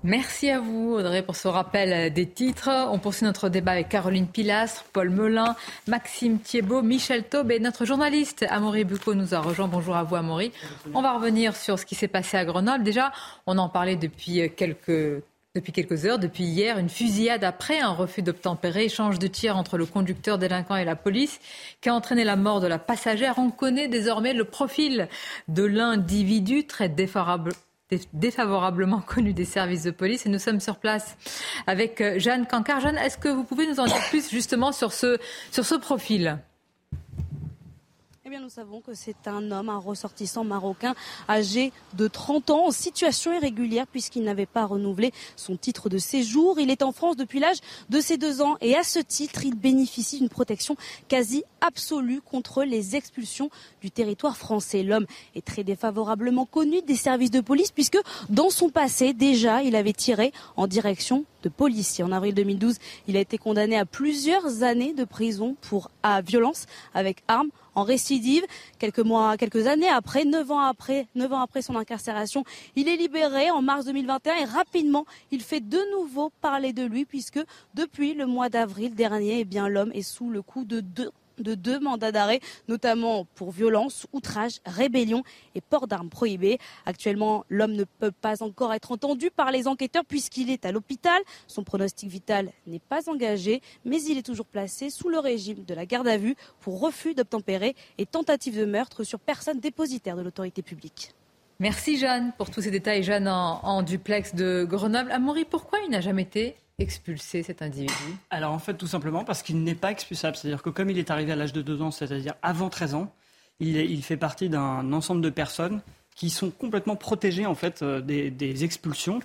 Speaker 1: Merci à vous, Audrey, pour ce rappel des titres. On poursuit notre débat avec Caroline Pilastre, Paul Melun, Maxime Thiebaud, Michel Taube et notre journaliste Amaury Bucco nous a rejoint. Bonjour à vous, Amaury. On va revenir sur ce qui s'est passé à Grenoble. Déjà, on en parlait depuis quelques depuis quelques heures, depuis hier, une fusillade après un refus d'obtempérer, échange de tirs entre le conducteur délinquant et la police, qui a entraîné la mort de la passagère. On connaît désormais le profil de l'individu très défavorable, défavorablement connu des services de police et nous sommes sur place avec euh, Jeanne Cancard. Jeanne, est-ce que vous pouvez nous en dire plus justement sur ce, sur ce profil?
Speaker 14: Eh bien, nous savons que c'est un homme, un ressortissant marocain âgé de 30 ans en situation irrégulière puisqu'il n'avait pas renouvelé son titre de séjour. Il est en France depuis l'âge de ses deux ans et à ce titre, il bénéficie d'une protection quasi absolue contre les expulsions du territoire français. L'homme est très défavorablement connu des services de police puisque dans son passé, déjà, il avait tiré en direction de policiers. En avril 2012, il a été condamné à plusieurs années de prison pour violence avec arme en récidive. Quelques mois, quelques années après, neuf ans après, son incarcération, il est libéré en mars 2021 et rapidement, il fait de nouveau parler de lui puisque depuis le mois d'avril dernier, eh bien, l'homme est sous le coup de deux de deux mandats d'arrêt, notamment pour violence, outrage, rébellion et port d'armes prohibées. Actuellement, l'homme ne peut pas encore être entendu par les enquêteurs puisqu'il est à l'hôpital. Son pronostic vital n'est pas engagé, mais il est toujours placé sous le régime de la garde à vue pour refus d'obtempérer et tentative de meurtre sur personne dépositaire de l'autorité publique.
Speaker 1: Merci Jeanne pour tous ces détails. Jeanne en, duplex de Grenoble. Amaury, pourquoi il n'a jamais été expulser cet individu
Speaker 15: Alors en fait, tout simplement parce qu'il n'est pas expulsable. C'est-à-dire que comme il est arrivé à l'âge de 2 ans, c'est-à-dire avant 13 ans, il, fait partie d'un ensemble de personnes qui sont complètement protégées en fait euh, des, expulsions,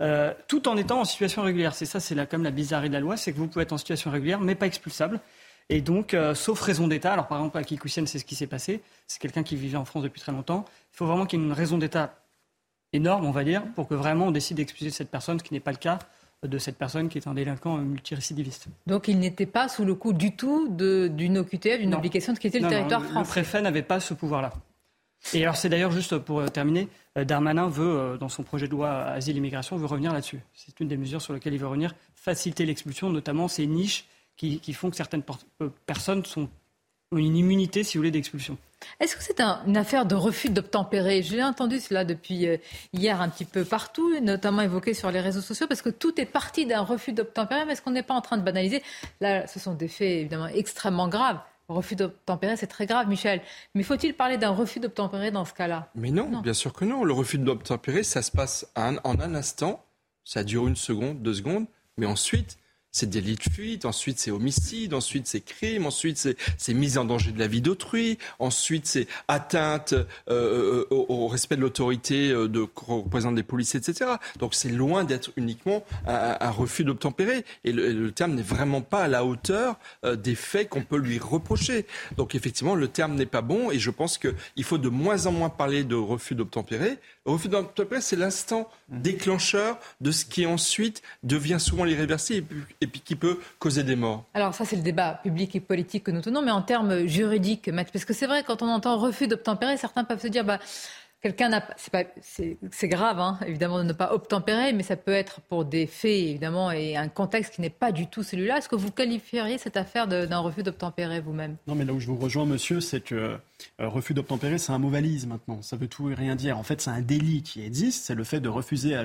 Speaker 15: euh, tout en étant en situation régulière. C'est ça, c'est comme la bizarrerie de la loi, c'est que vous pouvez être en situation régulière, mais pas expulsable. Et donc, euh, sauf raison d'État, alors par exemple à Kikoussienne, c'est ce qui s'est passé, c'est quelqu'un qui vivait en France depuis très longtemps, il faut vraiment qu'il y ait une raison d'État énorme, on va dire, pour que vraiment on décide d'expulser cette personne, ce qui n'est pas le cas de cette personne qui est un délinquant multirécidiviste.
Speaker 1: Donc il n'était pas sous le coup du tout d'une OQTF, d'une obligation de quitter le territoire français.
Speaker 15: Le préfet n'avait pas ce pouvoir-là. Et alors c'est d'ailleurs juste pour euh, terminer, euh, Darmanin veut, euh, dans son projet de loi Asile et Immigration, veut revenir là-dessus. C'est une des mesures sur lesquelles il veut revenir, faciliter l'expulsion, notamment ces niches qui, qui font que certaines personnes sont une immunité, si vous voulez, d'expulsion.
Speaker 1: Est-ce que c'est une affaire de refus d'obtempérer? J'ai entendu cela depuis euh, hier un petit peu partout, notamment évoqué sur les réseaux sociaux, parce que tout est parti d'un refus d'obtempérer, mais est-ce qu'on n'est pas en train de banaliser Là, ce sont des faits évidemment extrêmement graves. Le refus d'obtempérer, c'est très grave, Michel. Mais faut-il parler d'un refus d'obtempérer dans ce cas-là?
Speaker 11: Mais non, bien sûr que non. Le refus d'obtempérer, ça se passe en un instant, ça dure une seconde, deux secondes, mais ensuite, c'est délit de fuite, ensuite c'est homicide, ensuite c'est crime, ensuite c'est mise en danger de la vie d'autrui, ensuite c'est atteinte euh, euh, au, respect de l'autorité euh, de représente des policiers, etc. Donc c'est loin d'être uniquement un, refus d'obtempérer. Et le, terme n'est vraiment pas à la hauteur des faits qu'on peut lui reprocher. Donc effectivement, le terme n'est pas bon et je pense qu'il faut de moins en moins parler de refus d'obtempérer. Le refus d'obtempérer, c'est l'instant déclencheur de ce qui ensuite devient souvent l'irréversible et puis qui peut causer des morts.
Speaker 1: Alors ça, c'est le débat public et politique que nous tenons, mais en termes juridiques, parce que c'est vrai, quand on entend refus d'obtempérer, certains peuvent se dire, bah, quelqu'un n'a c'est grave hein, évidemment de ne pas obtempérer mais ça peut être pour des faits évidemment et un contexte qui n'est pas du tout celui-là. Est-ce que vous qualifieriez cette affaire d'un refus d'obtempérer vous-même?
Speaker 9: Non mais là où je vous rejoins monsieur c'est que euh, refus d'obtempérer c'est un mot valise maintenant. Ça veut tout et rien dire. En fait c'est un délit qui existe. C'est le fait de refuser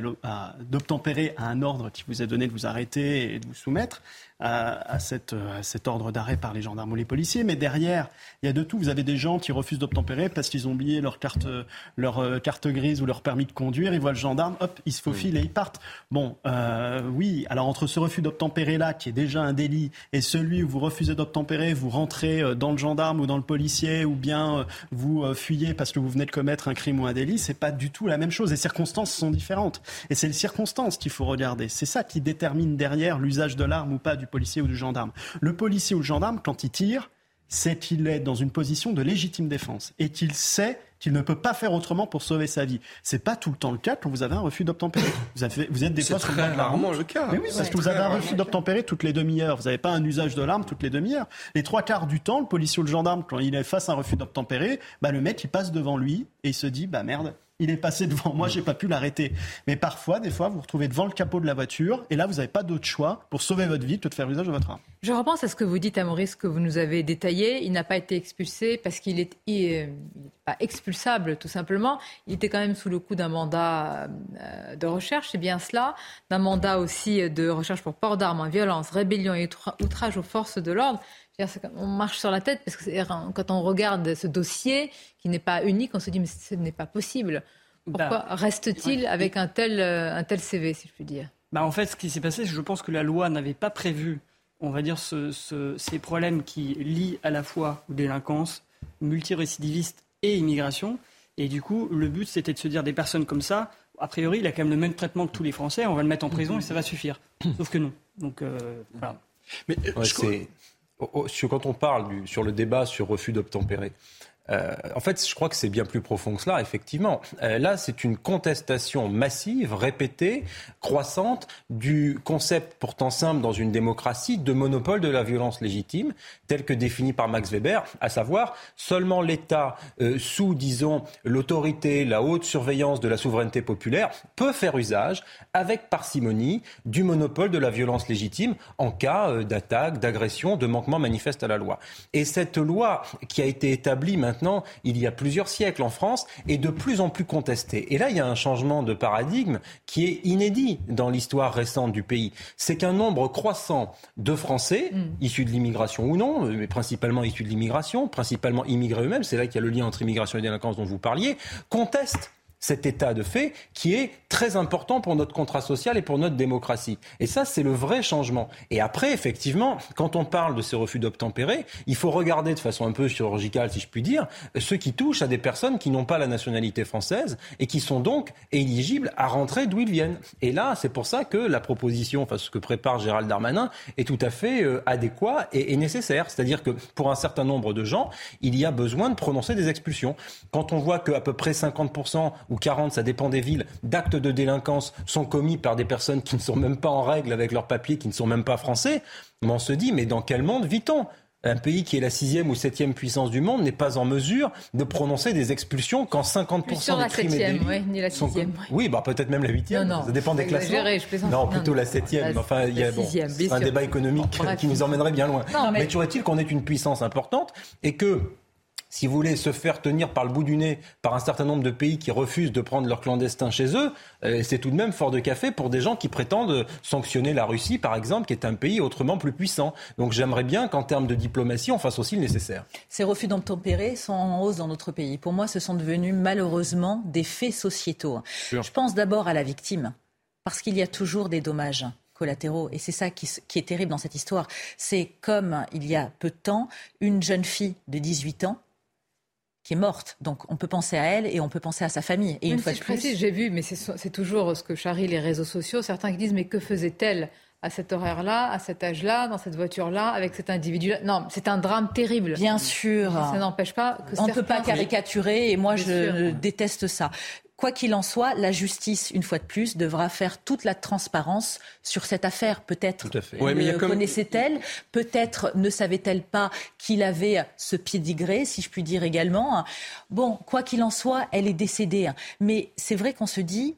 Speaker 9: d'obtempérer à un ordre qui vous est donné de vous arrêter et de vous soumettre à, cette, cet ordre d'arrêt par les gendarmes ou les policiers. Mais derrière, il y a de tout. Vous avez des gens qui refusent d'obtempérer parce qu'ils ont oublié leur carte, leur euh, carte grise ou leur permis de conduire. Ils voient le gendarme, hop, ils se faufilent et ils partent. Bon, euh, oui, alors entre ce refus d'obtempérer là, qui est déjà un délit, et celui où vous refusez d'obtempérer, vous rentrez euh, dans le gendarme ou dans le policier, ou bien vous fuyez parce que vous venez de commettre un crime ou un délit, c'est pas du tout la même chose. Les circonstances sont différentes. Et c'est les circonstances qu'il faut regarder. C'est ça qui détermine derrière l'usage de l'arme ou pas du policier ou du gendarme. Le policier ou le gendarme, quand il tire, c'est qu'il est dans une position de légitime défense et qu'il sait qu'il ne peut pas faire autrement pour sauver sa vie. C'est pas tout le temps le cas quand vous avez un refus d'obtempérer. Vous, avez, vous êtes des fois
Speaker 11: sur le rarement le cas.
Speaker 9: Mais oui, parce que vous avez un refus d'obtempérer toutes les demi-heures. Vous n'avez pas un usage de l'arme toutes les demi-heures. Les trois quarts du temps, le policier ou le gendarme, quand il est face à un refus d'obtempérer, bah, le mec, il passe devant lui et il se dit, bah merde, il est passé devant moi, j'ai pas pu l'arrêter. Mais parfois, des fois, vous vous retrouvez devant le capot de la voiture et là, vous n'avez pas d'autre choix pour sauver votre vie que de faire usage de votre arme.
Speaker 1: Je repense à ce que vous dites à Maurice, que vous nous avez détaillé. Il n'a pas été expulsé parce qu'il est, pas expulsable, tout simplement. Il était quand même sous le coup d'un mandat euh, de recherche, c'est bien cela, d'un mandat aussi de recherche pour port d'armes en violence, rébellion et outrage aux forces de l'ordre. On marche sur la tête parce que quand on regarde ce dossier qui n'est pas unique, on se dit mais ce n'est pas possible. Pourquoi bah, reste-t-il avec un tel, euh, un tel CV, si je puis dire?
Speaker 15: Bah En fait, ce qui s'est passé, je pense que la loi n'avait pas prévu, on va dire, ces problèmes qui lient à la fois délinquance, multirécidiviste et immigration. Et du coup, le but, c'était de se dire des personnes comme ça, a priori, il a quand même le même traitement que tous les Français, on va le mettre en prison et ça va suffire. Sauf que non. Donc, euh, voilà.
Speaker 10: Mais euh, quand on parle sur le débat sur refus d'obtempérer, euh, en fait, je crois que c'est bien plus profond que cela, effectivement. Euh, là, c'est une contestation massive, répétée, croissante, du concept pourtant simple dans une démocratie de monopole de la violence légitime, tel que défini par Max Weber, à savoir seulement l'État, euh, sous, disons, l'autorité, la haute surveillance de la souveraineté populaire, peut faire usage, avec parcimonie, du monopole de la violence légitime en cas d'attaque, d'agression, de manquement manifeste à la loi. Et cette loi qui a été établie maintenant, maintenant, il y a plusieurs siècles en France, est de plus en plus contesté. Et là, il y a un changement de paradigme qui est inédit dans l'histoire récente du pays. C'est qu'un nombre croissant de Français, mm. issus de l'immigration ou non, mais principalement issus de l'immigration, principalement immigrés eux-mêmes, c'est là qu'il y a le lien entre immigration et délinquance dont vous parliez, contestent cet état de fait qui est très important pour notre contrat social et pour notre démocratie. Et ça, c'est le vrai changement. Et après, effectivement, quand on parle de ces refus d'obtempérer, il faut regarder de façon un peu chirurgicale, si je puis dire, ceux qui touchent à des personnes qui n'ont pas la nationalité française et qui sont donc éligibles à rentrer d'où ils viennent. Et là, c'est pour ça que la proposition, enfin ce que prépare Gérald Darmanin, est tout à fait euh, adéquat et, et nécessaire. C'est-à-dire que pour un certain nombre de gens, il y a besoin de prononcer des expulsions. Quand on voit qu'à peu près 50% ou 40, ça dépend des villes, d'actes de délinquance sont commis par des personnes qui ne sont même pas en règle avec leurs papiers, qui ne sont même pas français, on se dit, mais dans quel monde vit-on? Un pays qui est la sixième ou septième puissance du monde n'est pas en mesure de prononcer des expulsions quand 50% des crimes et
Speaker 1: oui, ni la sixième,
Speaker 10: Oui, bah, peut-être même la huitième. Non, non, ça dépend des classements. Non, plutôt la septième. enfin, il y a bon, un débat économique qui nous emmènerait bien loin. mais, mais toujours est-il qu'on est une puissance importante et que si vous voulez, se faire tenir par le bout du nez par un certain nombre de pays qui refusent de prendre leurs clandestins chez eux, euh, c'est tout de même fort de café pour des gens qui prétendent sanctionner la Russie, par exemple, qui est un pays autrement plus puissant. Donc j'aimerais bien qu'en termes de diplomatie, on fasse aussi le nécessaire.
Speaker 12: Ces refus d'obtempérer sont en hausse dans notre pays. Pour moi, ce sont devenus malheureusement des faits sociétaux. Je pense d'abord à la victime, parce qu'il y a toujours des dommages collatéraux. Et c'est ça qui, qui, est terrible dans cette histoire. C'est comme il y a peu de temps, une jeune fille de 18 ans qui est morte. Donc on peut penser à elle et on peut penser à sa famille. Et une fois de plus,
Speaker 1: j'ai vu, mais c'est toujours ce que charrient les réseaux sociaux. Certains qui disent mais que faisait-elle à cet horaire-là, à cet âge-là, dans cette voiture-là, avec cet individu-là? Non, c'est un drame terrible.
Speaker 12: Bien sûr.
Speaker 1: Ça n'empêche pas que
Speaker 12: on ne peut pas caricaturer et moi je déteste ça. Quoi qu'il en soit, la justice, une fois de plus, devra faire toute la transparence sur cette affaire. Peut-être le connaissait-elle, peut-être ne savait-elle pas qu'il avait ce pédigré, si je puis dire également. Bon, quoi qu'il en soit, elle est décédée. Mais c'est vrai qu'on se dit,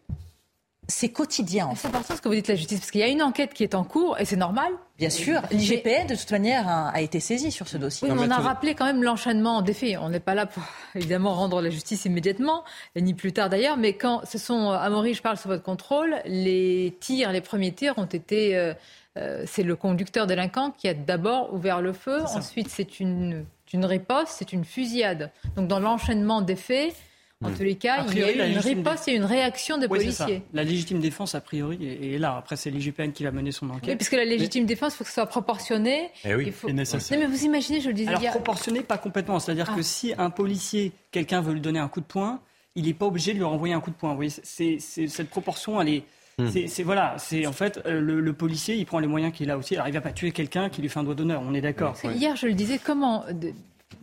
Speaker 12: c'est quotidien.
Speaker 1: C'est important ce que vous dites la justice, parce qu'il y a une enquête qui est en cours, et c'est normal.
Speaker 12: Bien sûr, l'IGPN, de toute manière, a, été saisi sur ce dossier.
Speaker 1: Oui, mais on a rappelé quand même l'enchaînement des faits. On n'est pas là pour, évidemment, rendre la justice immédiatement, ni plus tard d'ailleurs, mais quand ce sont, Amaury, je parle sous votre contrôle, les tirs, les premiers tirs ont été... Euh, euh, c'est le conducteur délinquant qui a d'abord ouvert le feu. Ensuite, c'est une, une riposte, c'est une fusillade. Donc, dans l'enchaînement des faits, en tous les cas, il y a eu une riposte et une réaction des policiers.
Speaker 15: La légitime défense, a priori, est, là. Après, c'est l'IGPN qui va mener son enquête. Oui,
Speaker 1: puisque la légitime défense, il faut que ce soit proportionné.
Speaker 10: Eh oui,
Speaker 1: il nécessaire. mais vous imaginez, je le disais.
Speaker 15: Alors, proportionné, pas complètement. C'est-à-dire que ah. si un policier, quelqu'un veut lui donner un coup de poing, il n'est pas obligé de lui renvoyer un coup de poing. Vous voyez, c'est, cette proportion, elle est. Hmm. C'est, voilà, c'est en fait euh, le, policier, il prend les moyens qu'il a aussi. Alors il va pas tuer quelqu'un qui lui fait un doigt d'honneur, on est d'accord.
Speaker 1: Hier, je le disais, comment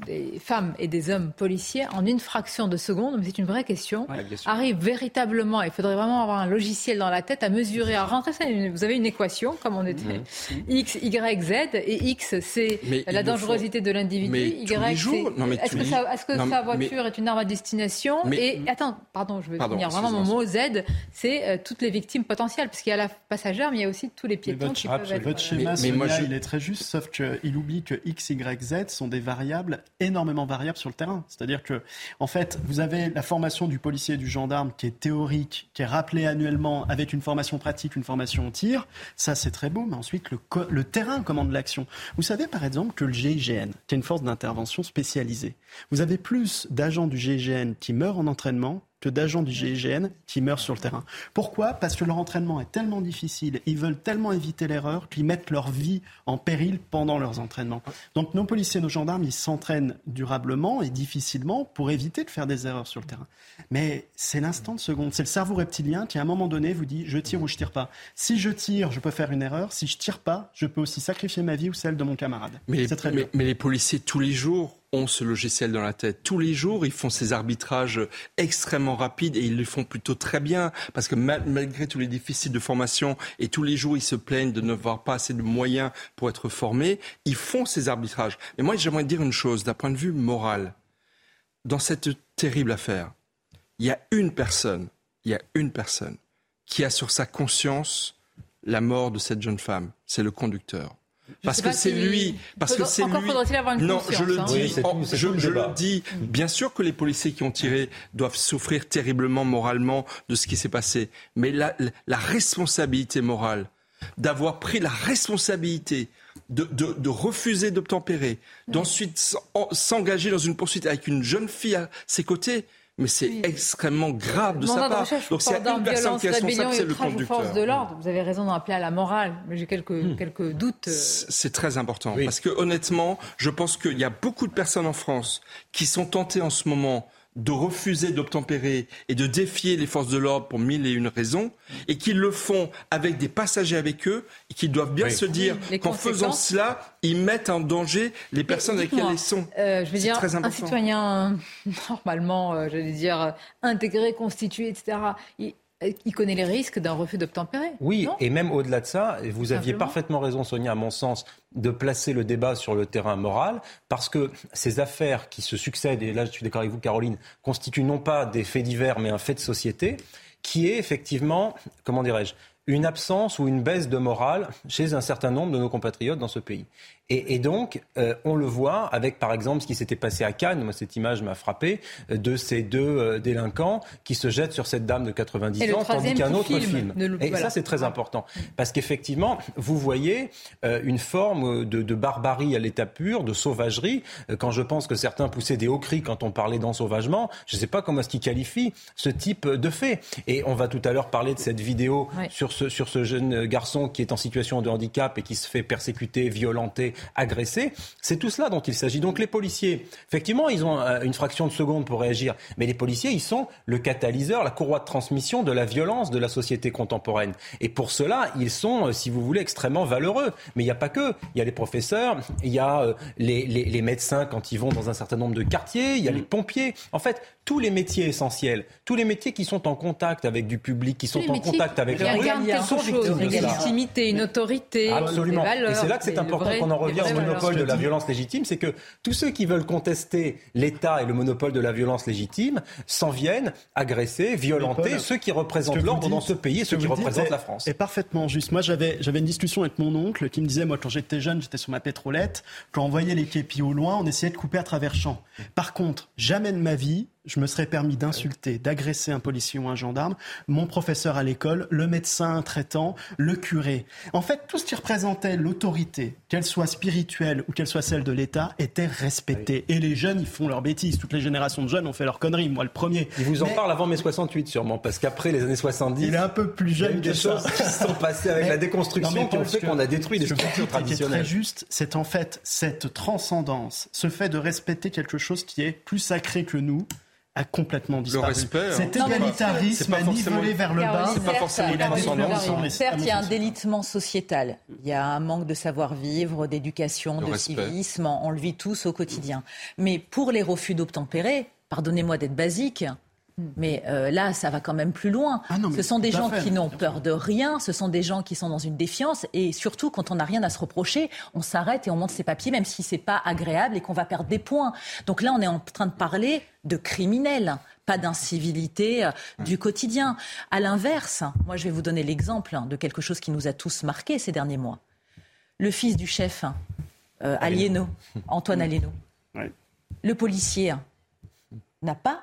Speaker 1: des femmes et des hommes policiers en une fraction de seconde, mais c'est une vraie question, arrivent véritablement, il faudrait vraiment avoir un logiciel dans la tête à mesurer, à rentrer ça. Vous avez une équation, comme on était, mhm. X, Y, Z, et X, c'est la dangerosité de l'individu, Y, c'est... Est-ce que, sa voiture est une arme à destination Et attends, pardon, je vais finir. Vraiment mon mot, Z, c'est euh, toutes les victimes potentielles, parce qu'il y a la passagère, mais il y a aussi tous les piétons qui peuvent
Speaker 9: être... Votre schéma, mais, moi, il est très juste, sauf qu'il oublie que X, Y, Z sont des variables énormément variable sur le terrain. C'est-à-dire que, en fait, vous avez la formation du policier et du gendarme qui est théorique, qui est rappelée annuellement avec une formation pratique, une formation au tir. Ça, c'est très beau, mais ensuite, le, le terrain commande l'action. Vous savez, par exemple, que le GIGN, qui est une force d'intervention spécialisée, vous avez plus d'agents du GIGN qui meurent en entraînement que d'agents du GIGN qui meurent sur le terrain. Pourquoi? Parce que leur entraînement est tellement difficile, ils veulent tellement éviter l'erreur qu'ils mettent leur vie en péril pendant leurs entraînements. Donc nos policiers, nos gendarmes, ils s'entraînent durablement et difficilement pour éviter de faire des erreurs sur le terrain. Mais c'est l'instant de seconde, c'est le cerveau reptilien qui à un moment donné vous dit je tire ou je tire pas. Si je tire, je peux faire une erreur. Si je tire pas, je peux aussi sacrifier ma vie ou celle de mon camarade.
Speaker 11: Mais, très mais, mais les policiers tous les jours ont ce logiciel dans la tête. Tous les jours, ils font ces arbitrages extrêmement rapides et ils le font plutôt très bien parce que malgré tous les déficits de formation et tous les jours, ils se plaignent de n'avoir pas assez de moyens pour être formés, ils font ces arbitrages. Mais moi, j'aimerais dire une chose d'un point de vue moral. Dans cette terrible affaire, il y a une personne, il y a une personne qui a sur sa conscience la mort de cette jeune femme, c'est le conducteur parce que c'est lui, parce que c'est lui.
Speaker 1: non,
Speaker 11: je le
Speaker 1: hein.
Speaker 11: dis, je, le dis. Bien sûr que les policiers qui ont tiré doivent souffrir terriblement moralement de ce qui s'est passé, mais la, la responsabilité morale d'avoir pris la responsabilité de, de, de refuser d'obtempérer, d'ensuite s'engager dans une poursuite avec une jeune fille à ses côtés, mais c'est extrêmement grave de sa part.
Speaker 1: Donc c'est une personne qui est responsable, c'est le conducteur. de l'ordre. Vous avez raison d'en appeler à la morale, mais j'ai quelques, hmm. quelques doutes. Euh.
Speaker 11: C'est très important parce que honnêtement, je pense qu'il y a beaucoup de personnes en France qui sont tentées en ce moment de refuser d'obtempérer et de défier les forces de l'ordre pour mille et une raisons, et qu'ils le font avec des passagers avec eux, et qu'ils doivent bien se dire qu'en faisant cela, ils mettent en danger les personnes avec lesquelles ils sont.
Speaker 1: Euh, je veux dire, un citoyen normalement, euh, j'allais dire, intégré, constitué, etc., il connaît les risques d'un refus d'obtempérer.
Speaker 10: Oui, et même au-delà de ça, vous aviez parfaitement raison, Sonia, à mon sens, de placer le débat sur le terrain moral, parce que ces affaires qui se succèdent, et là je suis d'accord avec vous, Caroline, constituent non pas des faits divers, mais un fait de société, qui est effectivement, comment dirais-je, une absence ou une baisse de morale chez un certain nombre de nos compatriotes dans ce pays. Et, donc, euh, on le voit avec, par exemple, ce qui s'était passé à Cannes. Moi, cette image m'a frappé euh, de ces deux euh, délinquants qui se jettent sur cette dame de 90 ans, tandis qu'un autre film. et ça, c'est très important. Parce qu'effectivement, vous voyez une forme de, de, barbarie à l'état pur, de sauvagerie. Quand je pense que certains poussaient des hauts cris quand on parlait d'ensauvagement, je ne sais pas comment est-ce qu'ils qualifient ce type de fait. Et on va tout à l'heure parler de cette vidéo sur, ce, sur ce jeune garçon qui est en situation de handicap et qui se fait persécuter, violenter, agressés. C'est tout cela dont il s'agit. Donc les policiers, effectivement, ils ont euh, une fraction de seconde pour réagir, mais les policiers, ils sont le catalyseur, la courroie de transmission de la violence de la société contemporaine. Et pour cela, ils sont, euh, si vous voulez, extrêmement valeureux. Mais il n'y a pas que. Il y a les professeurs, il y a euh, les, les, médecins quand ils vont dans un certain nombre de quartiers, il y a les pompiers. En fait, tous les métiers essentiels, tous les métiers qui sont en contact avec du public, qui sont en contact avec la rue,
Speaker 1: sont victimes de Une légitimité, une autorité,
Speaker 10: Absolument. et c'est là que c'est important qu'on en revient au monopole de la violence légitime, c'est que tous ceux qui veulent contester l'État et le monopole de la violence légitime s'en viennent agresser, violenter ceux qui représentent l'ordre dans ce pays et ceux qui représentent la France.
Speaker 9: Et parfaitement juste. Moi, j'avais j'avais une discussion avec mon oncle qui me disait, moi, quand j'étais jeune, j'étais sur ma pétrolette, quand on voyait les képis au loin, on essayait de couper à travers champs. Par contre, jamais de ma vie, je me serais permis d'insulter, d'agresser un policier ou un gendarme, mon professeur à l'école, le médecin traitant, le curé. En fait, tout ce qui représentait l'autorité, qu'elle soit spirituelle ou qu'elle soit celle de l'État, était respecté. Et les jeunes, ils font leurs bêtises. Toutes les générations de jeunes ont fait leurs conneries. Moi, le premier.
Speaker 10: Ils vous en parlent avant mai 68, sûrement, parce qu'après les années 70.
Speaker 9: Il est un peu plus jeune
Speaker 10: il y a eu des choses qui se sont passées avec la déconstruction qui ont fait qu'on a détruit des structures traditionnelles.
Speaker 9: Ce qui est très juste, c'est en fait cette transcendance, ce fait de respecter quelque chose qui est plus sacré que nous a complètement disparu.
Speaker 11: Le respect. Hein.
Speaker 9: Cet égalitarisme a nivelé vers le bas.
Speaker 11: C'est pas forcément une
Speaker 12: Certes, il y a un délitement sociétal. Il y a un manque de savoir-vivre, d'éducation, de civisme. On le vit tous au quotidien. Mais pour les refus d'obtempérer, pardonnez-moi d'être basique, mais euh, là, ça va quand même plus loin.
Speaker 9: Ah
Speaker 12: ce sont des gens qui n'ont peur de rien, ce sont des gens qui sont dans une défiance, et surtout quand on n'a rien à se reprocher, on s'arrête et on monte ses papiers, même si c'est pas agréable et qu'on va perdre des points. Donc là, on est en train de parler de criminels, pas d'incivilité euh, du quotidien. À l'inverse, moi, je vais vous donner l'exemple de quelque chose qui nous a tous marqués ces derniers mois. Le fils du chef euh, Alieno, Antoine Alieno, le policier n'a pas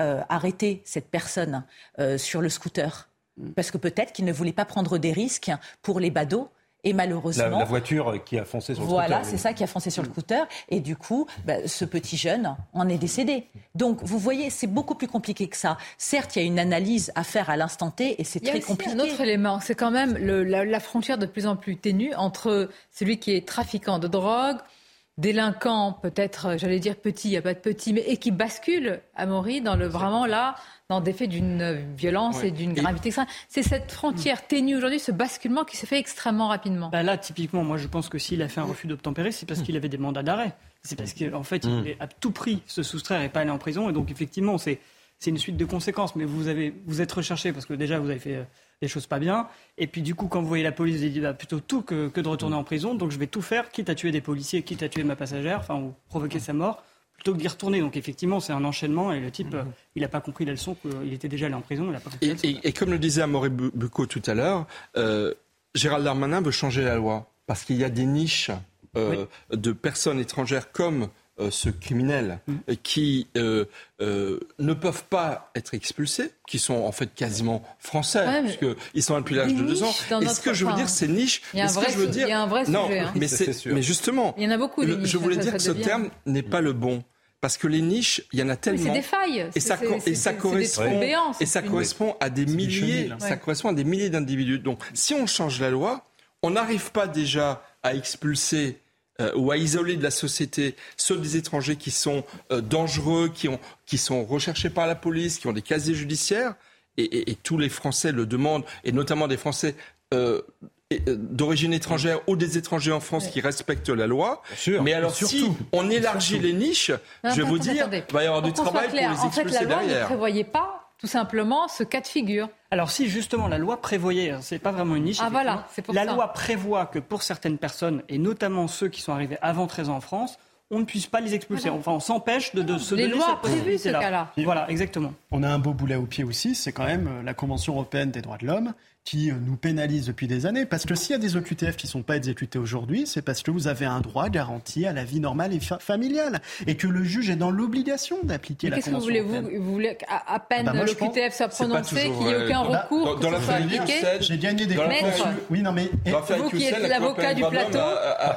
Speaker 12: euh, arrêter cette personne euh, sur le scooter. Parce que peut-être qu'il ne voulait pas prendre des risques pour les badauds. Et malheureusement.
Speaker 10: La, voiture qui a foncé sur le
Speaker 12: scooter.
Speaker 10: Voilà,
Speaker 12: c'est ça qui a foncé sur le scooter. Et du coup, bah, ce petit jeune en est décédé. Donc, vous voyez, c'est beaucoup plus compliqué que ça. Certes, il y a une analyse à faire à l'instant T et c'est très compliqué.
Speaker 1: Il y a un autre élément, c'est quand même la, la, frontière de plus en plus ténue entre celui qui est trafiquant de drogue, délinquant, peut-être, j'allais dire petit, il n'y a pas de petit, mais et qui bascule, Amaury, dans le vraiment là, dans des faits d'une violence et d'une gravité extrême. C'est cette frontière ténue aujourd'hui, ce basculement qui se fait extrêmement rapidement.
Speaker 15: Bah là, typiquement, moi je pense que s'il a fait un refus d'obtempérer, c'est parce qu'il avait des mandats d'arrêt. C'est parce qu'en fait, il mm. voulait à tout prix se soustraire et pas aller en prison. Et donc, effectivement, c'est une suite de conséquences. Mais vous, avez, vous êtes recherché parce que déjà, vous avez fait euh, des choses pas bien. Et puis du coup, quand vous voyez la police, vous dites bah, plutôt tout que, de retourner en prison. Donc je vais tout faire, quitte à tuer des policiers, quitte à tuer ma passagère, enfin ou provoquer sa mort, plutôt que d'y retourner. Donc effectivement, c'est un enchaînement et le type, euh, il n'a pas compris la leçon qu'il était déjà allé en prison. Il a pas
Speaker 11: et, comme le disait Amaury Bucco tout à l'heure, euh, Gérald Darmanin veut changer la loi parce qu'il y a des niches euh, de personnes étrangères comme euh, ce criminel mm. qui euh, euh, ne peuvent pas être expulsés, qui sont en fait quasiment français, puisqu'ils sont là depuis l'âge de deux ans. Et ce que je veux dire, c'est niche.
Speaker 1: Il y a un vrai,
Speaker 11: je
Speaker 1: il y a un vrai
Speaker 11: non,
Speaker 1: sujet. Hein.
Speaker 11: Mais, mais, justement,
Speaker 1: il y en a beaucoup.
Speaker 11: niches, je voulais dire que ce terme n'est pas le bon. Parce que les niches, il y en a tellement.
Speaker 1: C'est des failles.
Speaker 11: Et ça, et ça correspond, et ça correspond à des milliers, ça correspond à des milliers d'individus. Donc, si on change la loi, on n'arrive pas déjà à expulser euh, ou à isoler de la société ceux des étrangers qui sont euh, dangereux, qui, ont, qui sont recherchés par la police, qui ont des casiers judiciaires, et, et, tous les Français le demandent, et notamment des Français euh, d'origine étrangère ou des étrangers en France qui respectent la loi. Mais alors, si on élargit les niches, je vais vous dire, il va y avoir du travail pour les expulser
Speaker 1: En fait, la loi
Speaker 11: ne
Speaker 1: prévoyait pas tout simplement ce cas de figure.
Speaker 15: Alors si justement la loi prévoyait, hein, c'est pas vraiment une niche.
Speaker 1: Ah voilà, c'est pour
Speaker 15: la loi prévoit que pour certaines personnes et notamment ceux qui sont arrivés avant 13 ans en France, on ne puisse pas les expulser. Enfin, on s'empêche de, de se
Speaker 1: les
Speaker 15: donner
Speaker 1: lois prévu ce cas-là.
Speaker 15: Voilà, exactement.
Speaker 9: On a un beau boulet au pied aussi, c'est quand même euh, la Convention européenne des droits de l'homme qui euh, nous pénalise depuis des années. Parce que s'il y a des OQTF qui ne sont pas exécutés aujourd'hui, c'est parce que vous avez un droit garanti à la vie normale et familiale. Et que le juge est dans l'obligation d'appliquer la Convention
Speaker 1: Qu'est-ce que vous voulez Vous, voulez qu'à peine ah bah l'OQTF soit prononcé, qu'il n'y ait aucun bah, recours,
Speaker 11: dans, dans,
Speaker 1: soit
Speaker 11: appliqué
Speaker 9: J'ai gagné des
Speaker 1: Maître,
Speaker 9: Oui, non, mais...
Speaker 1: vous qui êtes l'avocat du plateau...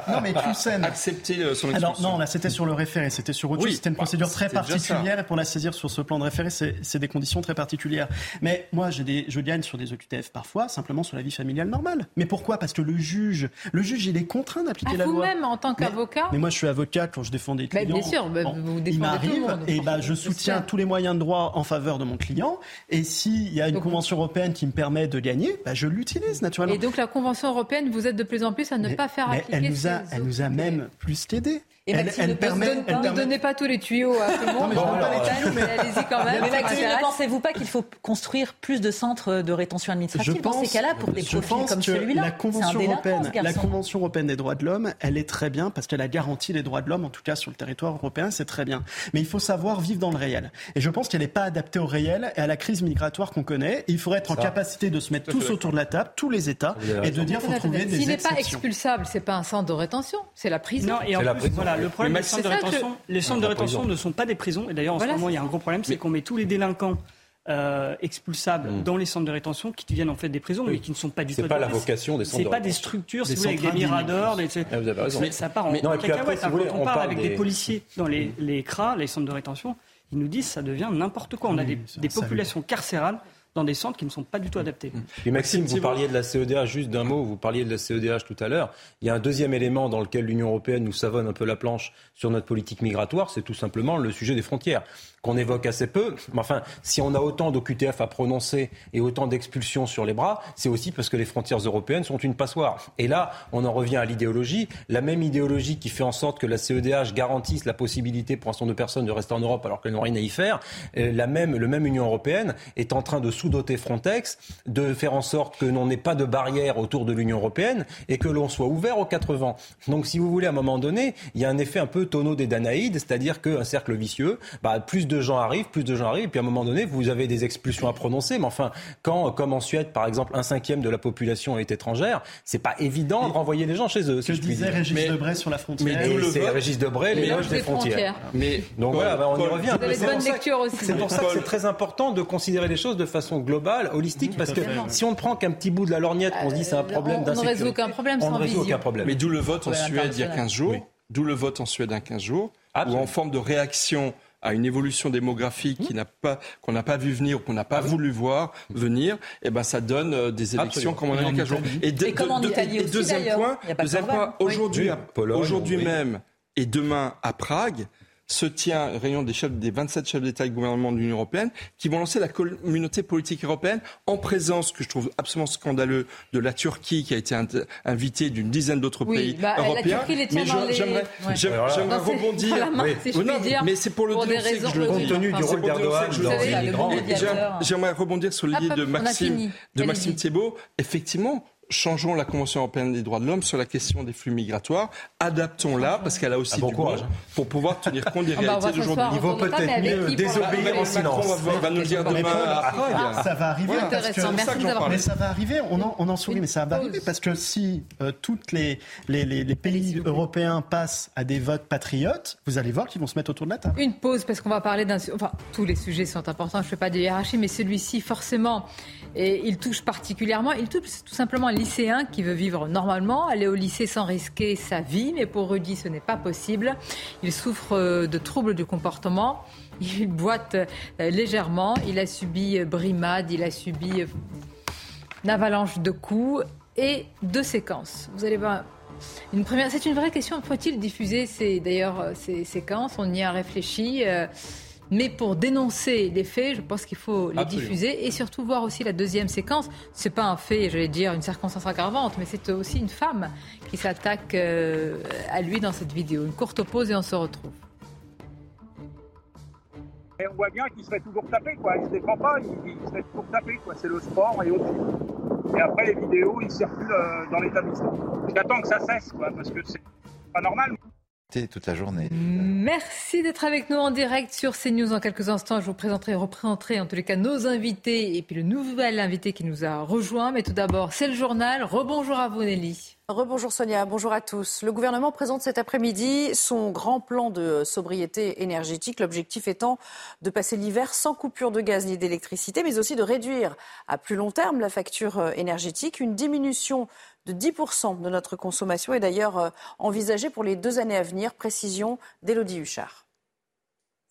Speaker 9: non, mais Hussein...
Speaker 11: Accepter son
Speaker 9: Alors, non, là, c'était sur le référé, c'était sur autre chose. C'était une bah, procédure très particulière. Et pour la saisir sur ce plan de référé, c'est des conditions très particulières. Mais moi, je gagne sur des OQTF parfois, simplement sur la vie familiale normale. Mais pourquoi? Parce que le juge, le juge, il est contraint d'appliquer
Speaker 1: la
Speaker 9: loi.
Speaker 1: Vous-même, en tant qu'avocat
Speaker 9: mais, moi, je suis avocat quand je défends des clients.
Speaker 1: bien sûr, bah, vous défendez
Speaker 9: il m'arrive
Speaker 1: tout le monde,
Speaker 9: et bah, je soutiens tous les moyens de droit en faveur de mon client. Et s'il y a une convention européenne qui me permet de gagner, bah, je l'utilise naturellement.
Speaker 1: Et donc la convention européenne, vous êtes de plus en plus à ne pas faire appliquer.
Speaker 9: Elle nous a, elle nous a même plus qu'aidé.
Speaker 1: Et elle, elle permet, ne donnez pas tous les tuyaux à tout le monde.
Speaker 9: Non, mais,
Speaker 1: mais allez-y quand même.
Speaker 12: Mais Maxime, ne pensez-vous pas qu'il faut construire plus de centres de rétention administrative
Speaker 9: je
Speaker 12: dans ces cas-là pour des profils comme celui-là
Speaker 9: La Convention européenne, la Convention européenne des droits de l'homme, elle est très bien parce qu'elle a garanti les droits de l'homme, en tout cas sur le territoire européen, c'est très bien. Mais il faut savoir vivre dans le réel. Et je pense qu'elle n'est pas adaptée au réel et à la crise migratoire qu'on connaît. il faudrait être en capacité de se mettre tous autour de la table, tous les États, et de dire qu'il faut trouver des
Speaker 1: S'il n'est pas expulsable, c'est pas un centre de rétention, c'est la prison.
Speaker 15: Non, et en plus, voilà, le problème, les centres de rétention, les centres de rétention ne sont pas des prisons. Et d'ailleurs, en ce moment, il y a un gros problème, c'est qu'on met tous les délinquants euh, expulsables mm. dans les centres de rétention qui deviennent en fait des prisons, mais qui ne sont pas du
Speaker 10: tout. C'est pas la vocation des centres.
Speaker 15: C'est pas des structures, si vous voulez, avec des miradors. Mais ah, vous avez raison. ça part en
Speaker 10: mais, non, et puis après, si voulez,
Speaker 15: on, parle avec des... policiers dans les, mm. les CRA, les centres de rétention, ils nous disent ça devient n'importe quoi. On a des, des populations carcérales dans des centres qui ne sont pas du tout adaptés.
Speaker 10: Et Maxime, vous parliez de la CEDH, juste d'un mot, vous parliez de la CEDH tout à l'heure. Il y a un deuxième élément dans lequel l'Union européenne nous savonne un peu la planche sur notre politique migratoire, c'est tout simplement le sujet des frontières qu'on évoque assez peu. Mais enfin, si on a autant d'OQTF à prononcer et autant d'expulsions sur les bras, c'est aussi parce que les frontières européennes sont une passoire. Et là, on en revient à l'idéologie, la même idéologie qui fait en sorte que la CEDH garantisse la possibilité pour un certain nombre de personnes de rester en Europe alors qu'elles n'ont rien à y faire. Euh, la même, le même Union européenne est en train de sous-doter Frontex, de faire en sorte que l'on n'ait pas de barrière autour de l'Union européenne et que l'on soit ouvert aux quatre vents. Donc, si vous voulez, à un moment donné, il y a un effet un peu tonneau des Danaïdes, c'est-à-dire qu'un cercle vicieux, bah, plus de gens arrivent, plus de gens arrivent, et puis à un moment donné, vous avez des expulsions à prononcer. Mais enfin, quand, comme en Suède, par exemple, un cinquième de la population est étrangère, c'est pas évident de renvoyer les gens chez eux.
Speaker 9: Si que disait Régis mais, Debray sur la frontière
Speaker 10: Mais c'est Régis Debray, l'éloge des frontières. Mais donc voilà, bah, on y revient. C'est pour ça que c'est très important de considérer les choses de façon globale, holistique, parce que si on ne prend qu'un petit bout de la lorgnette, on se dit c'est un problème d'insécurité.
Speaker 1: On ne résout aucun problème sans
Speaker 11: résout aucun problème. Mais d'où le vote en Suède il y a 15 jours. D'où le vote en Suède il y a 15 jours, où en forme de réaction à une évolution démographique qui n'a pas qu'on n'a pas vu venir ou qu'on n'a pas ah voulu voir venir, et eh ben ça donne euh, des élections comme on a eu jours.
Speaker 12: Et, de, et,
Speaker 11: deuxième point, deuxième point aujourd'hui, aujourd'hui même et demain à Prague, se tient une réunion des, chefs, des 27 chefs d'État et de gouvernement de l'Union européenne qui vont lancer la communauté politique européenne en présence, que je trouve absolument scandaleux, de la Turquie qui a été invitée d'une dizaine d'autres pays bah, européens.
Speaker 1: mais
Speaker 11: j'aimerais ouais. rebondir. mais c'est pour le
Speaker 1: pour
Speaker 10: que je le compte tenu du rôle d'Erdogan
Speaker 11: J'aimerais rebondir sur l'idée de Maxime, de Maxime Thibault. Effectivement, changeons la Convention européenne des droits de l'homme sur la question des flux migratoires, adaptons-la, parce qu'elle a aussi bon du courage hein. pour pouvoir tenir compte des ah réalités d'aujourd'hui.
Speaker 10: Il vaut peut-être mieux désobéir en silence.
Speaker 11: On va nous dire demain
Speaker 9: à Ça va arriver, parce que, mais ça va arriver, on en, on en sourit, mais ça va arriver, parce que si euh, tous les, les, les, pays européens passent à des votes patriotes, vous allez voir qu'ils vont se mettre autour de la table.
Speaker 1: Une pause, parce qu'on va parler d'un... Enfin, tous les sujets sont importants, je ne fais pas de hiérarchie, mais celui-ci, forcément, et il touche particulièrement, il touche tout simplement un lycéen qui veut vivre normalement, aller au lycée sans risquer sa vie, mais pour Rudy, ce n'est pas possible. Il souffre euh, de troubles du comportement. Il boite euh, légèrement. Il a subi euh, brimade, il a subi une avalanche de coups et de séquences. Vous allez voir. Une première, c'est une vraie question. Faut-il diffuser d'ailleurs ces séquences? On y a réfléchi. Mais pour dénoncer les faits, je pense qu'il faut les diffuser et surtout voir aussi la deuxième séquence. C'est pas un fait, j'allais dire, une circonstance aggravante, mais c'est aussi une femme qui s'attaque euh, à lui dans cette vidéo. Une courte pause et on se retrouve.
Speaker 16: Et on voit bien qu'il serait toujours tapé, quoi. Il se défend pas, il, serait toujours tapé, quoi. C'est le sport et aussi. Et après, les vidéos, ils circulent euh, dans l'établissement. J'attends que ça cesse, quoi, parce que c'est pas normal
Speaker 17: toute la journée.
Speaker 1: Merci d'être avec nous en direct sur CNews. En quelques instants, je vous présenterai, représenterai en tous les cas nos invités et puis le nouvel invité qui nous a rejoint. Mais tout d'abord, c'est le journal. Rebonjour à vous, Nelly.
Speaker 2: Rebonjour Sonia, bonjour à tous. Le gouvernement présente cet après-midi son grand plan de sobriété énergétique, l'objectif étant de passer l'hiver sans coupure de gaz ni d'électricité, mais aussi de réduire à plus long terme la facture énergétique. Une diminution de 10% de notre consommation est d'ailleurs euh, envisagée pour les deux années à venir. Précision d'Élodie Huchard.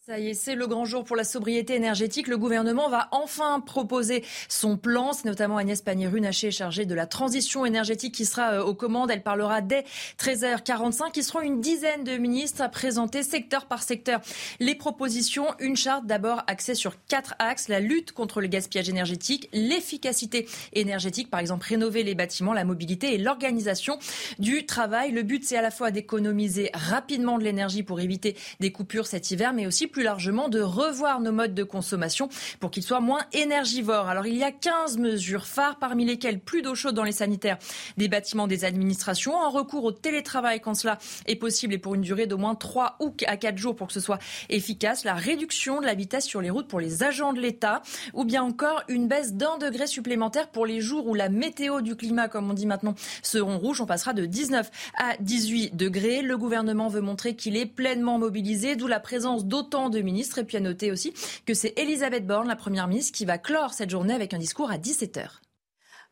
Speaker 18: Ça y est, c'est le grand jour pour la sobriété énergétique. Le gouvernement va enfin proposer son plan. C'est notamment Agnès Pannier-Runacher chargée de la transition énergétique qui sera euh, aux commandes. Elle parlera dès 13h45. Ils seront une dizaine de ministres à présenter secteur par secteur les propositions. Une charte d'abord axée sur quatre axes. La lutte contre le gaspillage énergétique, l'efficacité énergétique, par exemple rénover les bâtiments, la mobilité et l'organisation du travail. Le but, c'est à la fois d'économiser rapidement de l'énergie pour éviter des coupures cet hiver, mais aussi largement de revoir nos modes de consommation pour qu'ils soient moins énergivores. Alors il y a 15 mesures phares parmi lesquelles plus d'eau chaude dans les sanitaires des bâtiments des administrations, un recours au télétravail quand cela est possible et pour une durée d'au moins 3 ou à 4 jours pour que ce soit efficace, la réduction de la vitesse sur les routes pour les agents de l'État ou bien encore une baisse d'un degré supplémentaire pour les jours où la météo du climat, comme on dit maintenant, seront rouges. On passera de 19 à 18 degrés. Le gouvernement veut montrer qu'il est pleinement mobilisé, d'où la présence d'autant de ministres. Et puis à noter aussi que c'est Elisabeth Borne, la première ministre, qui va clore cette journée avec un discours à 17h.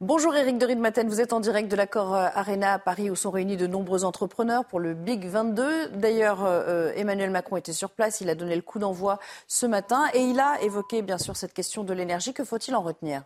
Speaker 2: Bonjour Eric de Maten, vous êtes en direct de l'accord euh, Arena à Paris où sont réunis de nombreux entrepreneurs pour le Big 22. D'ailleurs, euh, Emmanuel Macron était sur place, il a donné le coup d'envoi ce matin et il a évoqué bien sûr cette question de l'énergie. Que faut-il en retenir?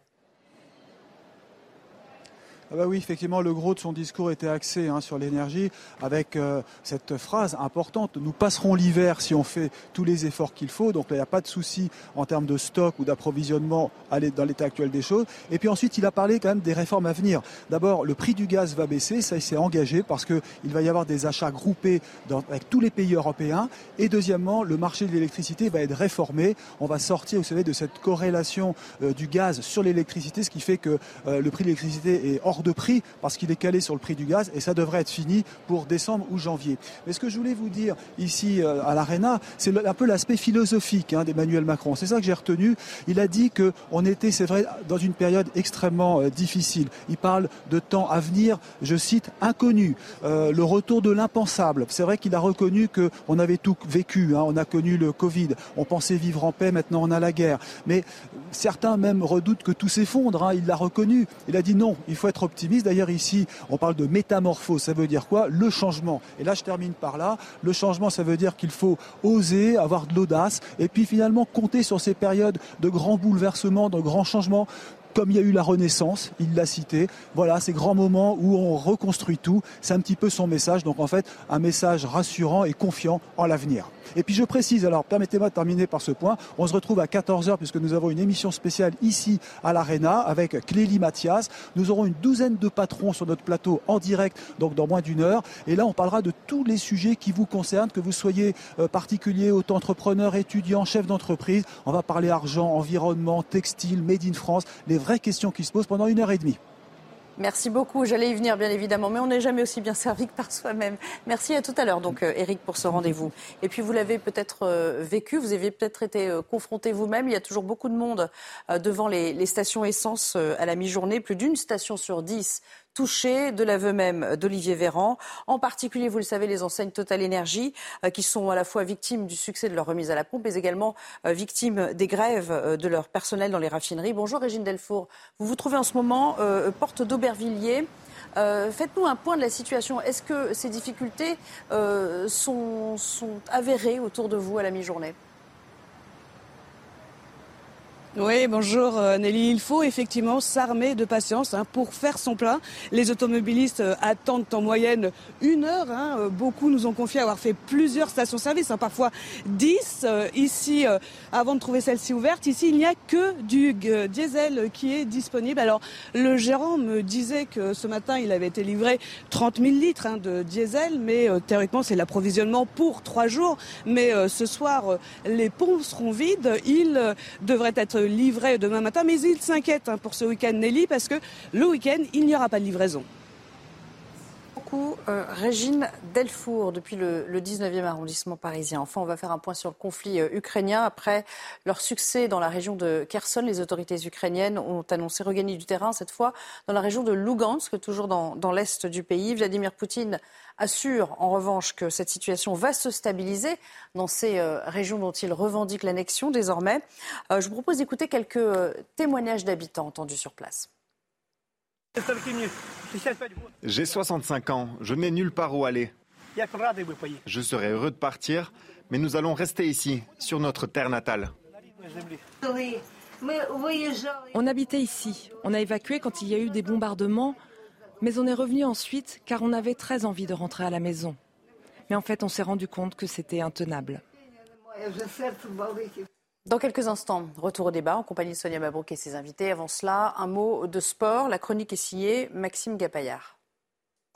Speaker 17: Ah bah oui, effectivement, le gros de son discours était axé hein, sur l'énergie, avec euh, cette phrase importante nous passerons l'hiver si on fait tous les efforts qu'il faut. Donc là, il n'y a pas de souci en termes de stock ou d'approvisionnement dans l'état actuel des choses. Et puis ensuite, il a parlé quand même des réformes à venir. D'abord, le prix du gaz va baisser, ça il s'est engagé parce qu'il va y avoir des achats groupés avec tous les pays européens. Et deuxièmement, le marché de l'électricité va être réformé. On va sortir, vous savez, de cette corrélation euh, du gaz sur l'électricité, ce qui fait que euh, le prix de l'électricité est hors de prix parce qu'il est calé sur le prix du gaz et ça devrait être fini pour décembre ou janvier. Mais ce que je voulais vous dire ici euh, à l'Arena, c'est un peu l'aspect philosophique hein, d'Emmanuel Macron. C'est ça que j'ai retenu. Il a dit qu'on était, c'est vrai, dans une période extrêmement euh, difficile. Il parle de temps à venir, je cite, inconnu. Euh, le retour de l'impensable. C'est vrai qu'il a reconnu qu'on avait tout vécu. Hein. On a connu le Covid. On pensait vivre en paix. Maintenant, on a la guerre. Mais certains même redoutent que tout s'effondre. Hein. Il l'a reconnu. Il a dit non, il faut être optimiste. D'ailleurs, ici, on parle de métamorphose. Ça veut dire quoi? Le changement. Et là, je termine par là. Le changement, ça veut dire qu'il faut oser, avoir de l'audace, et puis finalement compter sur ces périodes de grands bouleversements, de grands changements comme il y a eu la Renaissance, il l'a cité. Voilà, ces grands moments où on reconstruit tout, c'est un petit peu son message. Donc en fait, un message rassurant et confiant en l'avenir. Et puis je précise, alors permettez-moi de terminer par ce point, on se retrouve à 14h puisque nous avons une émission spéciale ici à l'Arena avec Clélie Mathias. Nous aurons une douzaine de patrons sur notre plateau en direct, donc dans moins d'une heure. Et là, on parlera de tous les sujets qui vous concernent, que vous soyez euh, particulier, auto-entrepreneur, étudiant, chef d'entreprise. On va parler argent, environnement, textile, made in France, les vraies questions qui se posent pendant une heure et demie.
Speaker 2: Merci beaucoup. J'allais y venir, bien évidemment, mais on n'est jamais aussi bien servi que par soi-même. Merci à tout à l'heure, donc, Eric, euh, pour ce rendez-vous. Et puis, vous l'avez peut-être euh, vécu, vous avez peut-être été euh, confronté vous-même. Il y a toujours beaucoup de monde devant les, les stations essence à la mi-journée. Plus d'une station sur dix touchés, de l'aveu même d'Olivier Véran. En particulier, vous le savez, les enseignes Total Énergie, euh, qui sont à la fois victimes du succès de leur remise à la pompe, mais également euh, victimes des grèves euh, de leur personnel dans les raffineries. Bonjour Régine Delfour. Vous vous trouvez en ce moment porte d'Aubervilliers. Faites-nous un point de la situation. Est-ce que ces difficultés sont avérées autour de vous à la mi-journée?
Speaker 19: Oui, bonjour euh, Nelly. Il faut effectivement s'armer de patience hein, pour faire son plein. Les automobilistes euh, attendent en moyenne une heure. Hein. Euh, beaucoup nous ont confié avoir fait plusieurs stations-service, hein, parfois dix. Ici, avant de trouver celle-ci ouverte, ici il n'y a que du diesel qui est disponible. Alors le gérant me disait que ce matin il avait été livré 30 000 litres de diesel, mais théoriquement c'est l'approvisionnement pour trois jours. Mais ce soir les pompes seront vides. Il devrait être livré demain matin, mais il s'inquiète hein, pour ce week-end Nelly parce que le week-end, il n'y aura pas de livraison.
Speaker 2: Euh, Régine Delfour, depuis le, 19e arrondissement parisien. Enfin, on va faire un point sur le conflit euh, ukrainien. Après leur succès dans la région de Kherson, les autorités ukrainiennes ont annoncé regagner du terrain, cette fois dans la région de Lugansk, toujours dans, l'est du pays. Vladimir Poutine assure en revanche que cette situation va se stabiliser dans ces euh, régions dont il revendique l'annexion désormais. Je vous propose d'écouter quelques témoignages d'habitants entendus sur place.
Speaker 20: J'ai 65 ans, je n'ai nulle part où aller. Je serais heureux de partir, mais nous allons rester ici, sur notre terre natale.
Speaker 21: On habitait ici. On a évacué quand il y a eu des bombardements. Mais on est revenu ensuite car on avait très envie de rentrer à la maison. Mais en fait, on s'est rendu compte que c'était intenable.
Speaker 2: Dans quelques instants, retour au débat en compagnie de Sonia Mabrouk et ses invités. Avant cela, un mot de sport. La chronique est signée Maxime Gapaillard.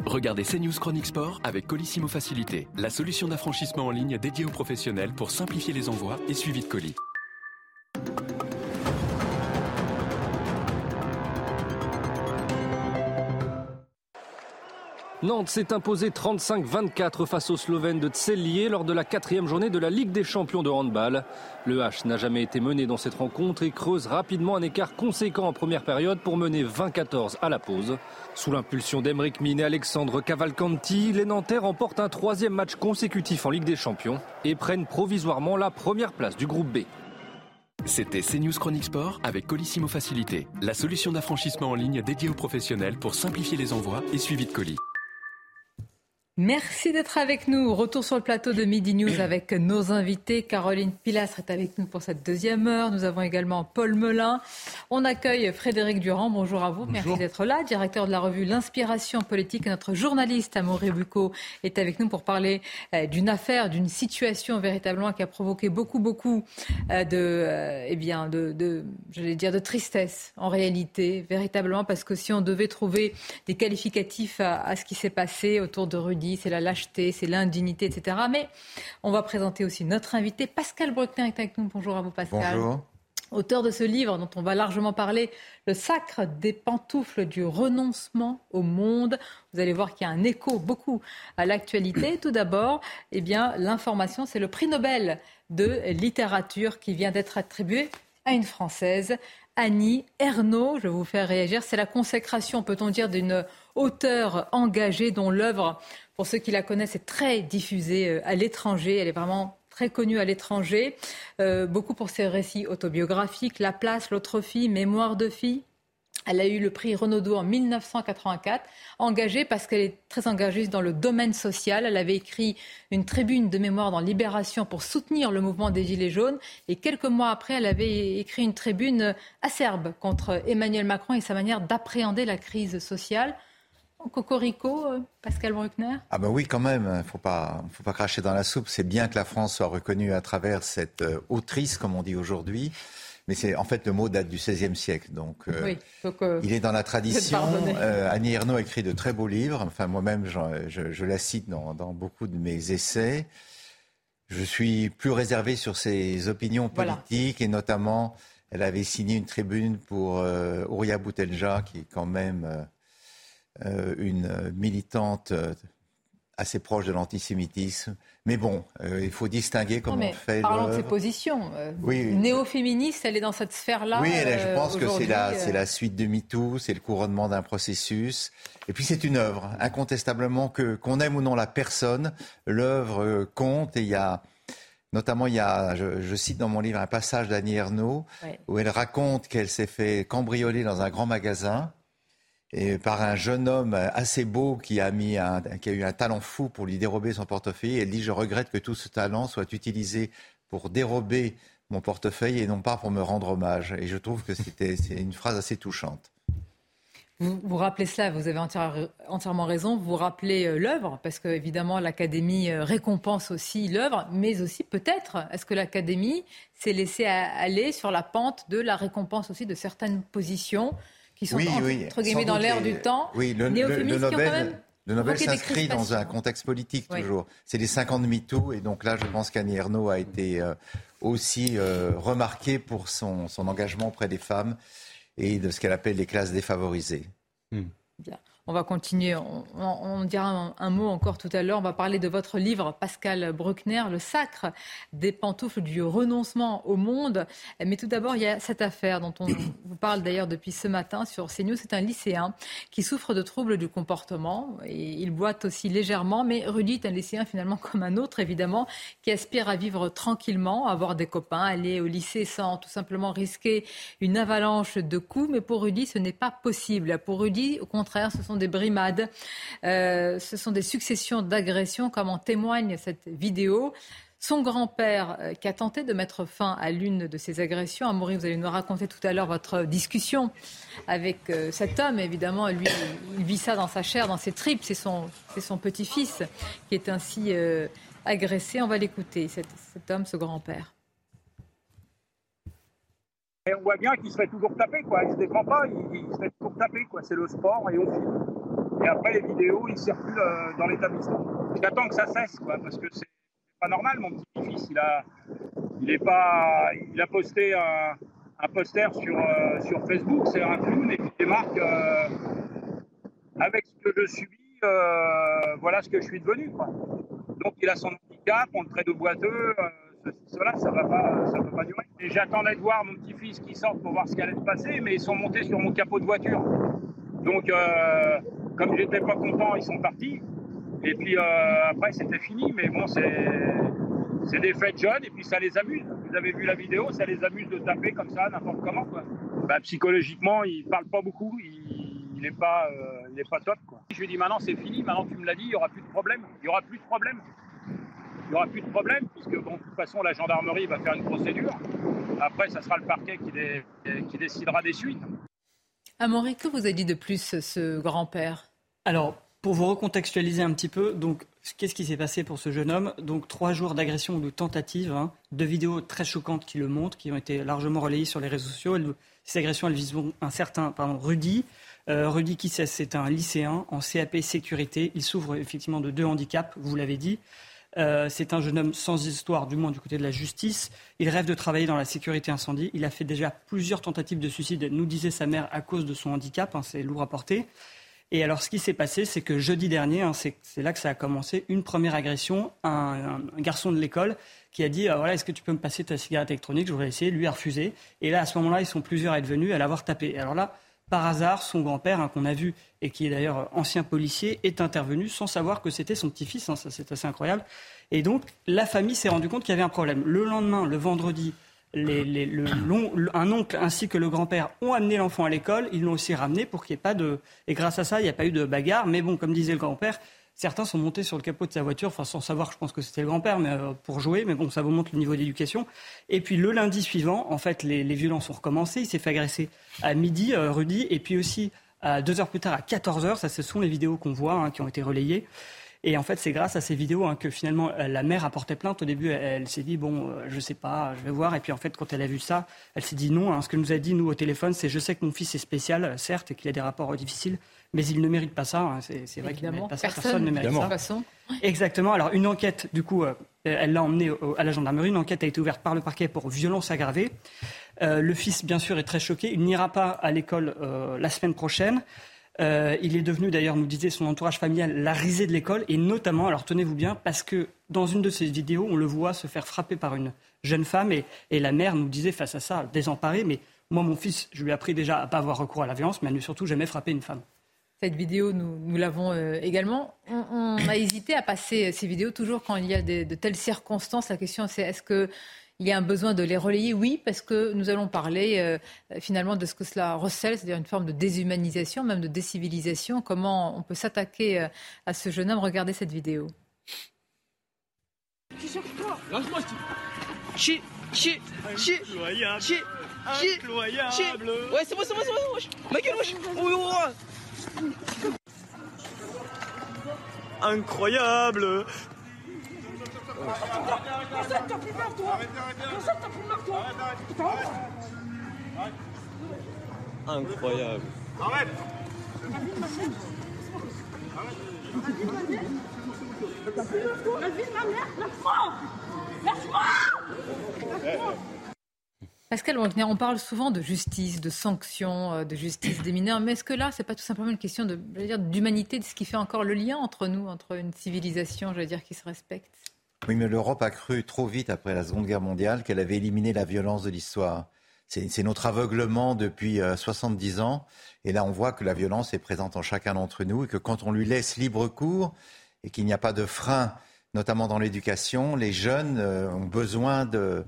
Speaker 22: Regardez CNews Chronique Sport avec Colissimo Facilité, la solution d'affranchissement en ligne dédiée aux professionnels pour simplifier les envois et suivi de colis.
Speaker 23: Nantes s'est imposé 35-24 face aux Slovènes de Tsellier lors de la quatrième journée de la Ligue des champions de handball. Le H n'a jamais été mené dans cette rencontre et creuse rapidement un écart conséquent en première période pour mener 20-14 à la pause. Sous l'impulsion d'Emeric Mine et Alexandre Cavalcanti, les Nantais remportent un troisième match consécutif en Ligue des champions et prennent provisoirement la première place du groupe B.
Speaker 22: C'était CNews Chronique Sport avec Colissimo Facilité, la solution d'affranchissement en ligne dédiée aux professionnels pour simplifier les envois et suivi de colis.
Speaker 1: Merci d'être avec nous. Retour sur le plateau de Midi News avec nos invités. Caroline Pilastre est avec nous pour cette deuxième heure. Nous avons également Paul Melun. On accueille Frédéric Durand. Bonjour à vous. Merci d'être là. Directeur de la revue L'Inspiration politique. Notre journaliste Amaury Bucco est avec nous pour parler euh, d'une affaire, d'une situation véritablement qui a provoqué beaucoup, beaucoup euh, de, euh, eh bien, de, de j'allais dire, de tristesse en réalité, véritablement, parce que si on devait trouver des qualificatifs à, à ce qui s'est passé autour de Rudy, c'est la lâcheté, c'est l'indignité, etc. Mais on va présenter aussi notre invité, Pascal Bruckner est avec nous. Bonjour à vous, Pascal.
Speaker 24: Bonjour.
Speaker 1: Auteur de ce livre dont on va largement parler, Le sacre des pantoufles du renoncement au monde. Vous allez voir qu'il y a un écho beaucoup à l'actualité. Tout d'abord, eh bien, l'information, c'est le prix Nobel de littérature qui vient d'être attribué à une Française, Annie Ernaux. Je vais vous faire réagir. C'est la consécration, peut-on dire, d'une auteure engagée dont l'œuvre pour ceux qui la connaissent, est très diffusée euh, à l'étranger. Elle est vraiment très connue à l'étranger. Euh, beaucoup pour ses récits autobiographiques. La place, l'autre fille, Mémoire de fille. Elle a eu le prix Renaudot en 1984, engagée parce qu'elle est très engagée dans le domaine social. Elle avait écrit une tribune de mémoire dans Libération pour soutenir le mouvement des Gilets jaunes. Et quelques mois après, elle avait écrit une tribune acerbe contre Emmanuel Macron et sa manière d'appréhender la crise sociale. Cocorico, euh, Pascal Bruckner?
Speaker 24: Ah ben oui, quand même, il ne faut pas, faut pas cracher dans la soupe. C'est bien que la France soit reconnue à travers cette euh, autrice, comme on dit aujourd'hui. Mais c'est en fait le mot date du XVIe siècle, donc, euh, il est dans la tradition. Annie Ernaux a écrit de très beaux livres. Enfin, moi-même, je, la cite dans, beaucoup de mes essais. Je suis plus réservé sur ses opinions politiques et notamment, elle avait signé une tribune pour Ouria Boutelja, qui est quand même euh, une militante euh, assez proche de l'antisémitisme. Mais bon, euh, il faut distinguer comment on fait.
Speaker 1: Parlons de ses positions. oui, Néo-féministe, elle est dans cette sphère-là.
Speaker 24: Oui, je pense que c'est la, c'est la suite de MeToo, c'est le couronnement d'un processus. Et puis c'est une œuvre, incontestablement, que qu'on aime ou non la personne, l'œuvre compte. Et il y a. Notamment, il y a, je, cite dans mon livre un passage d'Annie Ernaux où elle raconte qu'elle s'est fait cambrioler dans un grand magasin et par un jeune homme assez beau qui a, eu un talent fou pour lui dérober son portefeuille. Elle dit Je regrette que tout ce talent soit utilisé pour dérober mon portefeuille et non pas pour me rendre hommage. Et je trouve que c'était une phrase assez touchante.
Speaker 1: Vous, vous rappelez cela, vous avez entièrement raison. Vous rappelez euh, l'œuvre, parce que évidemment l'Académie euh, récompense aussi l'œuvre, mais aussi peut-être, est-ce que l'Académie s'est laissée aller sur la pente de la récompense aussi de certaines positions qui sont entre, guillemets dans l'air du temps.
Speaker 24: Oui, le, Nobel, le Nobel s'inscrit dans un contexte politique toujours. C'est les 50 de MeToo et donc là, je pense qu'Annie Ernaux a été euh, aussi euh, remarquée pour son, son, engagement auprès des femmes et de ce qu'elle appelle les classes défavorisées.
Speaker 1: Hmm. Bien. On va continuer. On, dira un, mot encore tout à l'heure. On va parler de votre livre, Pascal Bruckner, Le sacre des pantoufles du renoncement au monde. Mais tout d'abord, il y a cette affaire dont on vous parle d'ailleurs depuis ce matin sur CNews. C'est un lycéen qui souffre de troubles du comportement. Et il boite aussi légèrement. Mais Rudy est un lycéen finalement comme un autre, évidemment, qui aspire à vivre tranquillement, avoir des copains, aller au lycée sans tout simplement risquer une avalanche de coups. Mais pour Rudy, ce n'est pas possible. Pour Rudy, au contraire, ce sont des brimades, euh, ce sont des successions d'agressions, comme en témoigne cette vidéo. Son grand-père, euh, qui a tenté de mettre fin à l'une de ces agressions, Amaury, vous allez nous raconter tout à l'heure votre discussion avec euh, cet homme. Évidemment, lui, il vit ça dans sa chair, dans ses tripes. C'est son, petit-fils qui est ainsi agressé. On va l'écouter, cet homme, ce grand-père.
Speaker 16: Et on voit bien qu'il serait toujours tapé, quoi. Il se défend pas, il, serait toujours tapé, quoi. C'est le sport et on filme. Et après, les vidéos, ils circulent dans l'établissement. J'attends que ça cesse, quoi, parce que c'est pas normal. Mon petit-fils, il a, il pas, il a posté un, poster sur, sur Facebook, c'est un clown, et puis des marques avec ce que je subis, voilà ce que je suis devenu. Quoi. Donc il a son handicap, on le traite de boiteux, ça ne va, pas, durer. Et j'attendais de voir mon petit-fils qui sort pour voir ce qui allait se passer, mais ils sont montés sur mon capot de voiture. Donc, euh, comme j'étais pas content, ils sont partis. Et puis euh, après, c'était fini. Mais bon, c'est des fêtes jeunes et puis ça les amuse. Vous avez vu la vidéo, ça les amuse de taper comme ça, n'importe comment. Bah, psychologiquement, il parle pas beaucoup. Il n'est pas, euh, pas top. Quoi. Je lui dit maintenant, c'est fini. Maintenant, tu me l'as dit, il n'y aura plus de problème. Il n'y aura plus de problème n'y aura plus de problème, puisque bon, de toute façon, la gendarmerie va faire une procédure. Après, ça sera le parquet qui, qui décidera des suites.
Speaker 1: Amaury, que vous a dit de plus ce grand-père?
Speaker 15: Alors, pour vous recontextualiser un petit peu, donc qu'est-ce qui s'est passé pour ce jeune homme? Donc trois jours d'agression ou de tentative, hein, deux vidéos très choquantes qui le montrent, qui ont été largement relayées sur les réseaux sociaux. ces agressions, elles visent un certain, pardon, Rudy. Euh, Rudy qui c'est un lycéen en CAP sécurité. Il souffre effectivement de deux handicaps, vous l'avez dit. Euh, c'est un jeune homme sans histoire, du moins du côté de la justice. Il rêve de travailler dans la sécurité incendie. Il a fait déjà plusieurs tentatives de suicide, nous disait sa mère, à cause de son handicap. Hein, c'est lourd à porter. Et alors, ce qui s'est passé, c'est que jeudi dernier, hein, c'est là que ça a commencé, une première agression. Un, garçon de l'école qui a dit ah, voilà, Est-ce que tu peux me passer ta cigarette électronique? Je voudrais essayer. Lui a refusé. Et là, à ce moment-là, ils sont plusieurs à être venus à l'avoir tapé. Alors là, par hasard, son grand-père, hein, qu'on a vu et qui est d'ailleurs ancien policier, est intervenu sans savoir que c'était son petit-fils. Hein, ça, c'est assez incroyable. Et donc, la famille s'est rendue compte qu'il y avait un problème. Le lendemain, le vendredi, un oncle ainsi que le grand-père ont amené l'enfant à l'école. Ils l'ont aussi ramené pour qu'il n'y ait pas de. Et grâce à ça, il n'y a pas eu de bagarre. Mais bon, comme disait le grand-père, Certains sont montés sur le capot de sa voiture, sans savoir, je pense que c'était le grand-père, mais euh, pour jouer. Mais bon, ça vous montre le niveau d'éducation. Et puis le lundi suivant, en fait, les, violences ont recommencé. Il s'est fait agresser à midi, euh, Rudy, et puis aussi deux heures plus tard à 14 heures. Ça, ce sont les vidéos qu'on voit, hein, qui ont été relayées. Et en fait, c'est grâce à ces vidéos hein, que finalement euh, la mère a porté plainte. Au début, elle, s'est dit bon, euh, je sais pas, je vais voir. Et puis en fait, quand elle a vu ça, elle s'est dit non. Hein, ce que nous a dit nous au téléphone, c'est je sais que mon fils est spécial, certes, et qu'il a des rapports difficiles, mais il ne mérite pas ça. Hein. C'est vrai qu'il ne mérite pas ça. Personne, ne mérite ça. Façon. Exactement. Alors une enquête, du coup, euh, elle l'a emmené à la gendarmerie. Une enquête a été ouverte par le parquet pour violence aggravée. le fils, bien sûr, est très choqué. Il n'ira pas à l'école la semaine prochaine. Euh, il est devenu, d'ailleurs, nous disait son entourage familial, la risée de l'école, et notamment, alors tenez-vous bien, parce que dans une de ces vidéos, on le voit se faire frapper par une jeune femme, et, la mère nous disait face à ça, désemparée, mais moi, mon fils, je lui ai appris déjà à pas avoir recours à la violence, mais à ne surtout jamais frapper une femme.
Speaker 1: Cette vidéo, nous, l'avons euh, également. On, a hésité à passer ces vidéos toujours quand il y a de telles circonstances. La question, c'est est-ce que il y a un besoin de les relayer, oui, parce que nous allons parler euh, finalement de ce que cela recèle, c'est-à-dire une forme de déshumanisation, même de décivilisation. Comment on peut s'attaquer euh, à ce jeune homme? Regardez cette vidéo. Lâche-moi, Chi, chi, chi, Incroyable. Chi, Incroyable. Ouais, c'est bon, c'est bon, c'est bon. Ma gueule, wesh. Incroyable.
Speaker 25: Incroyable. Arrête
Speaker 1: Pascal on parle souvent de justice, de sanctions, euh, de justice des mineurs, mais est-ce que là, c'est pas tout simplement une question d'humanité, de ce qui fait encore le lien entre nous, entre une civilisation, je veux dire, qui se respecte?
Speaker 24: Oui, mais l'Europe a cru trop vite après la Seconde Guerre mondiale qu'elle avait éliminé la violence de l'histoire. C'est notre aveuglement depuis 70 euh, ans. Et là, on voit que la violence est présente en chacun d'entre nous et que quand on lui laisse libre cours et qu'il n'y a pas de frein, notamment dans l'éducation, les jeunes euh, ont besoin de,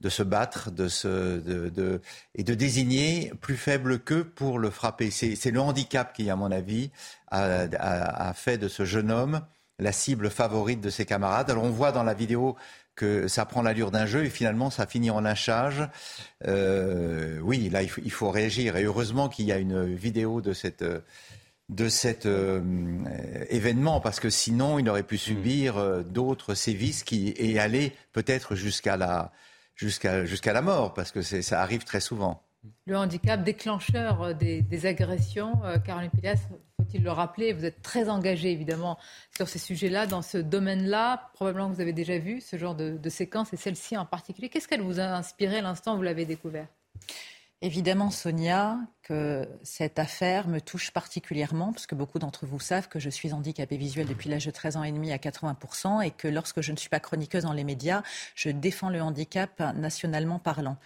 Speaker 24: de se battre de se, de, de, et de désigner plus faible qu'eux pour le frapper. C'est le handicap qui, à mon avis, a, a, a fait de ce jeune homme la cible favorite de ses camarades. Alors on voit dans la vidéo que ça prend l'allure d'un jeu et finalement ça finit en lynchage. Euh, oui, là il faut, réagir et heureusement qu'il y a une vidéo de cette de cet euh, événement parce que sinon il aurait pu subir euh, d'autres sévices qui et aller peut-être jusqu'à la jusqu'à jusqu'à la mort parce que ça arrive très souvent.
Speaker 1: Le handicap déclencheur des, agressions, Caroline Pilas, faut-il le rappeler, vous êtes très engagé évidemment sur ces sujets-là, dans ce domaine-là. Probablement que vous avez déjà vu ce genre de, de séquence et celle-ci en particulier. Qu'est-ce qu'elle vous a inspiré l'instant où vous l'avez découvert?
Speaker 12: Évidemment, Sonia, que cette affaire me touche particulièrement, parce que beaucoup d'entre vous savent que je suis handicapée visuelle depuis l'âge de 13 ans et demi à 80%, et que lorsque je ne suis pas chroniqueuse dans les médias, je défends le handicap nationalement parlant.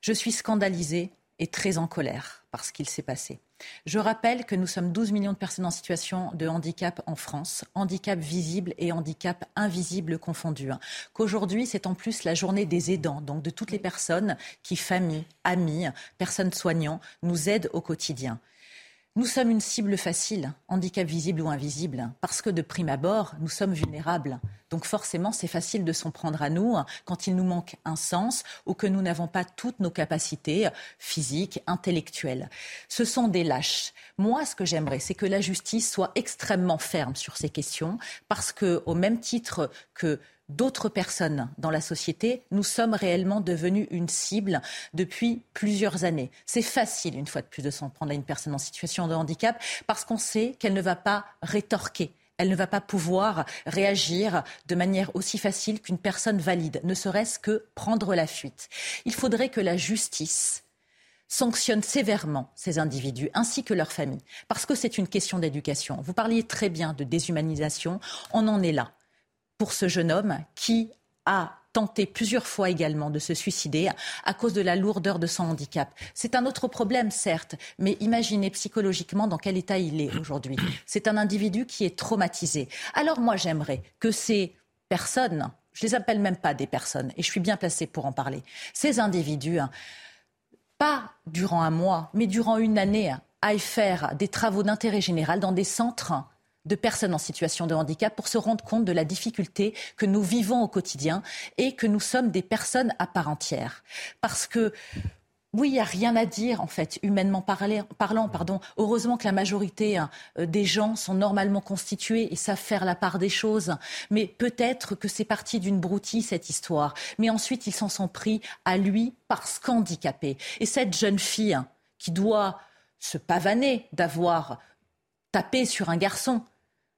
Speaker 12: Je suis scandalisée et très en colère par ce qu'il s'est passé. Je rappelle que nous sommes 12 millions de personnes en situation de handicap en France, handicap visible et handicap invisible confondus. Qu'aujourd'hui, c'est en plus la journée des aidants, donc de toutes les personnes qui, familles, amis, personnes soignants, nous aident au quotidien. Nous sommes une cible facile, handicap visible ou invisible, parce que de prime abord, nous sommes vulnérables. Donc forcément, c'est facile de s'en prendre à nous quand il nous manque un sens ou que nous n'avons pas toutes nos capacités physiques, intellectuelles. Ce sont des lâches. Moi, ce que j'aimerais, c'est que la justice soit extrêmement ferme sur ces questions, parce que, au même titre que d'autres personnes dans la société, nous sommes réellement devenus une cible depuis plusieurs années. C'est facile, une fois de plus, de s'en prendre à une personne en situation de handicap parce qu'on sait qu'elle ne va pas rétorquer. Elle ne va pas pouvoir réagir de manière aussi facile qu'une personne valide, ne serait-ce que prendre la fuite. Il faudrait que la justice sanctionne sévèrement ces individus ainsi que leurs familles, parce que c'est une question d'éducation. Vous parliez très bien de déshumanisation, on en est là pour ce jeune homme qui a tenté plusieurs fois également de se suicider à cause de la lourdeur de son handicap. C'est un autre problème, certes, mais imaginez psychologiquement dans quel état il est aujourd'hui. C'est un individu qui est traumatisé. Alors moi, j'aimerais que ces personnes, je les appelle même pas des personnes, et je suis bien placée pour en parler, ces individus, pas durant un mois, mais durant une année, aillent faire des travaux d'intérêt général dans des centres de personnes en situation de handicap pour se rendre compte de la difficulté que nous vivons au quotidien et que nous sommes des personnes à part entière. Parce que oui, il n'y a rien à dire, en fait, humainement parlant. Pardon. Heureusement que la majorité hein, euh, des gens sont normalement constitués et savent faire la part des choses. Mais peut-être que c'est parti d'une broutille, cette histoire. Mais ensuite, ils s'en sont pris à lui parce qu'handicapé. Et cette jeune fille hein, qui doit se pavaner d'avoir tapé sur un garçon,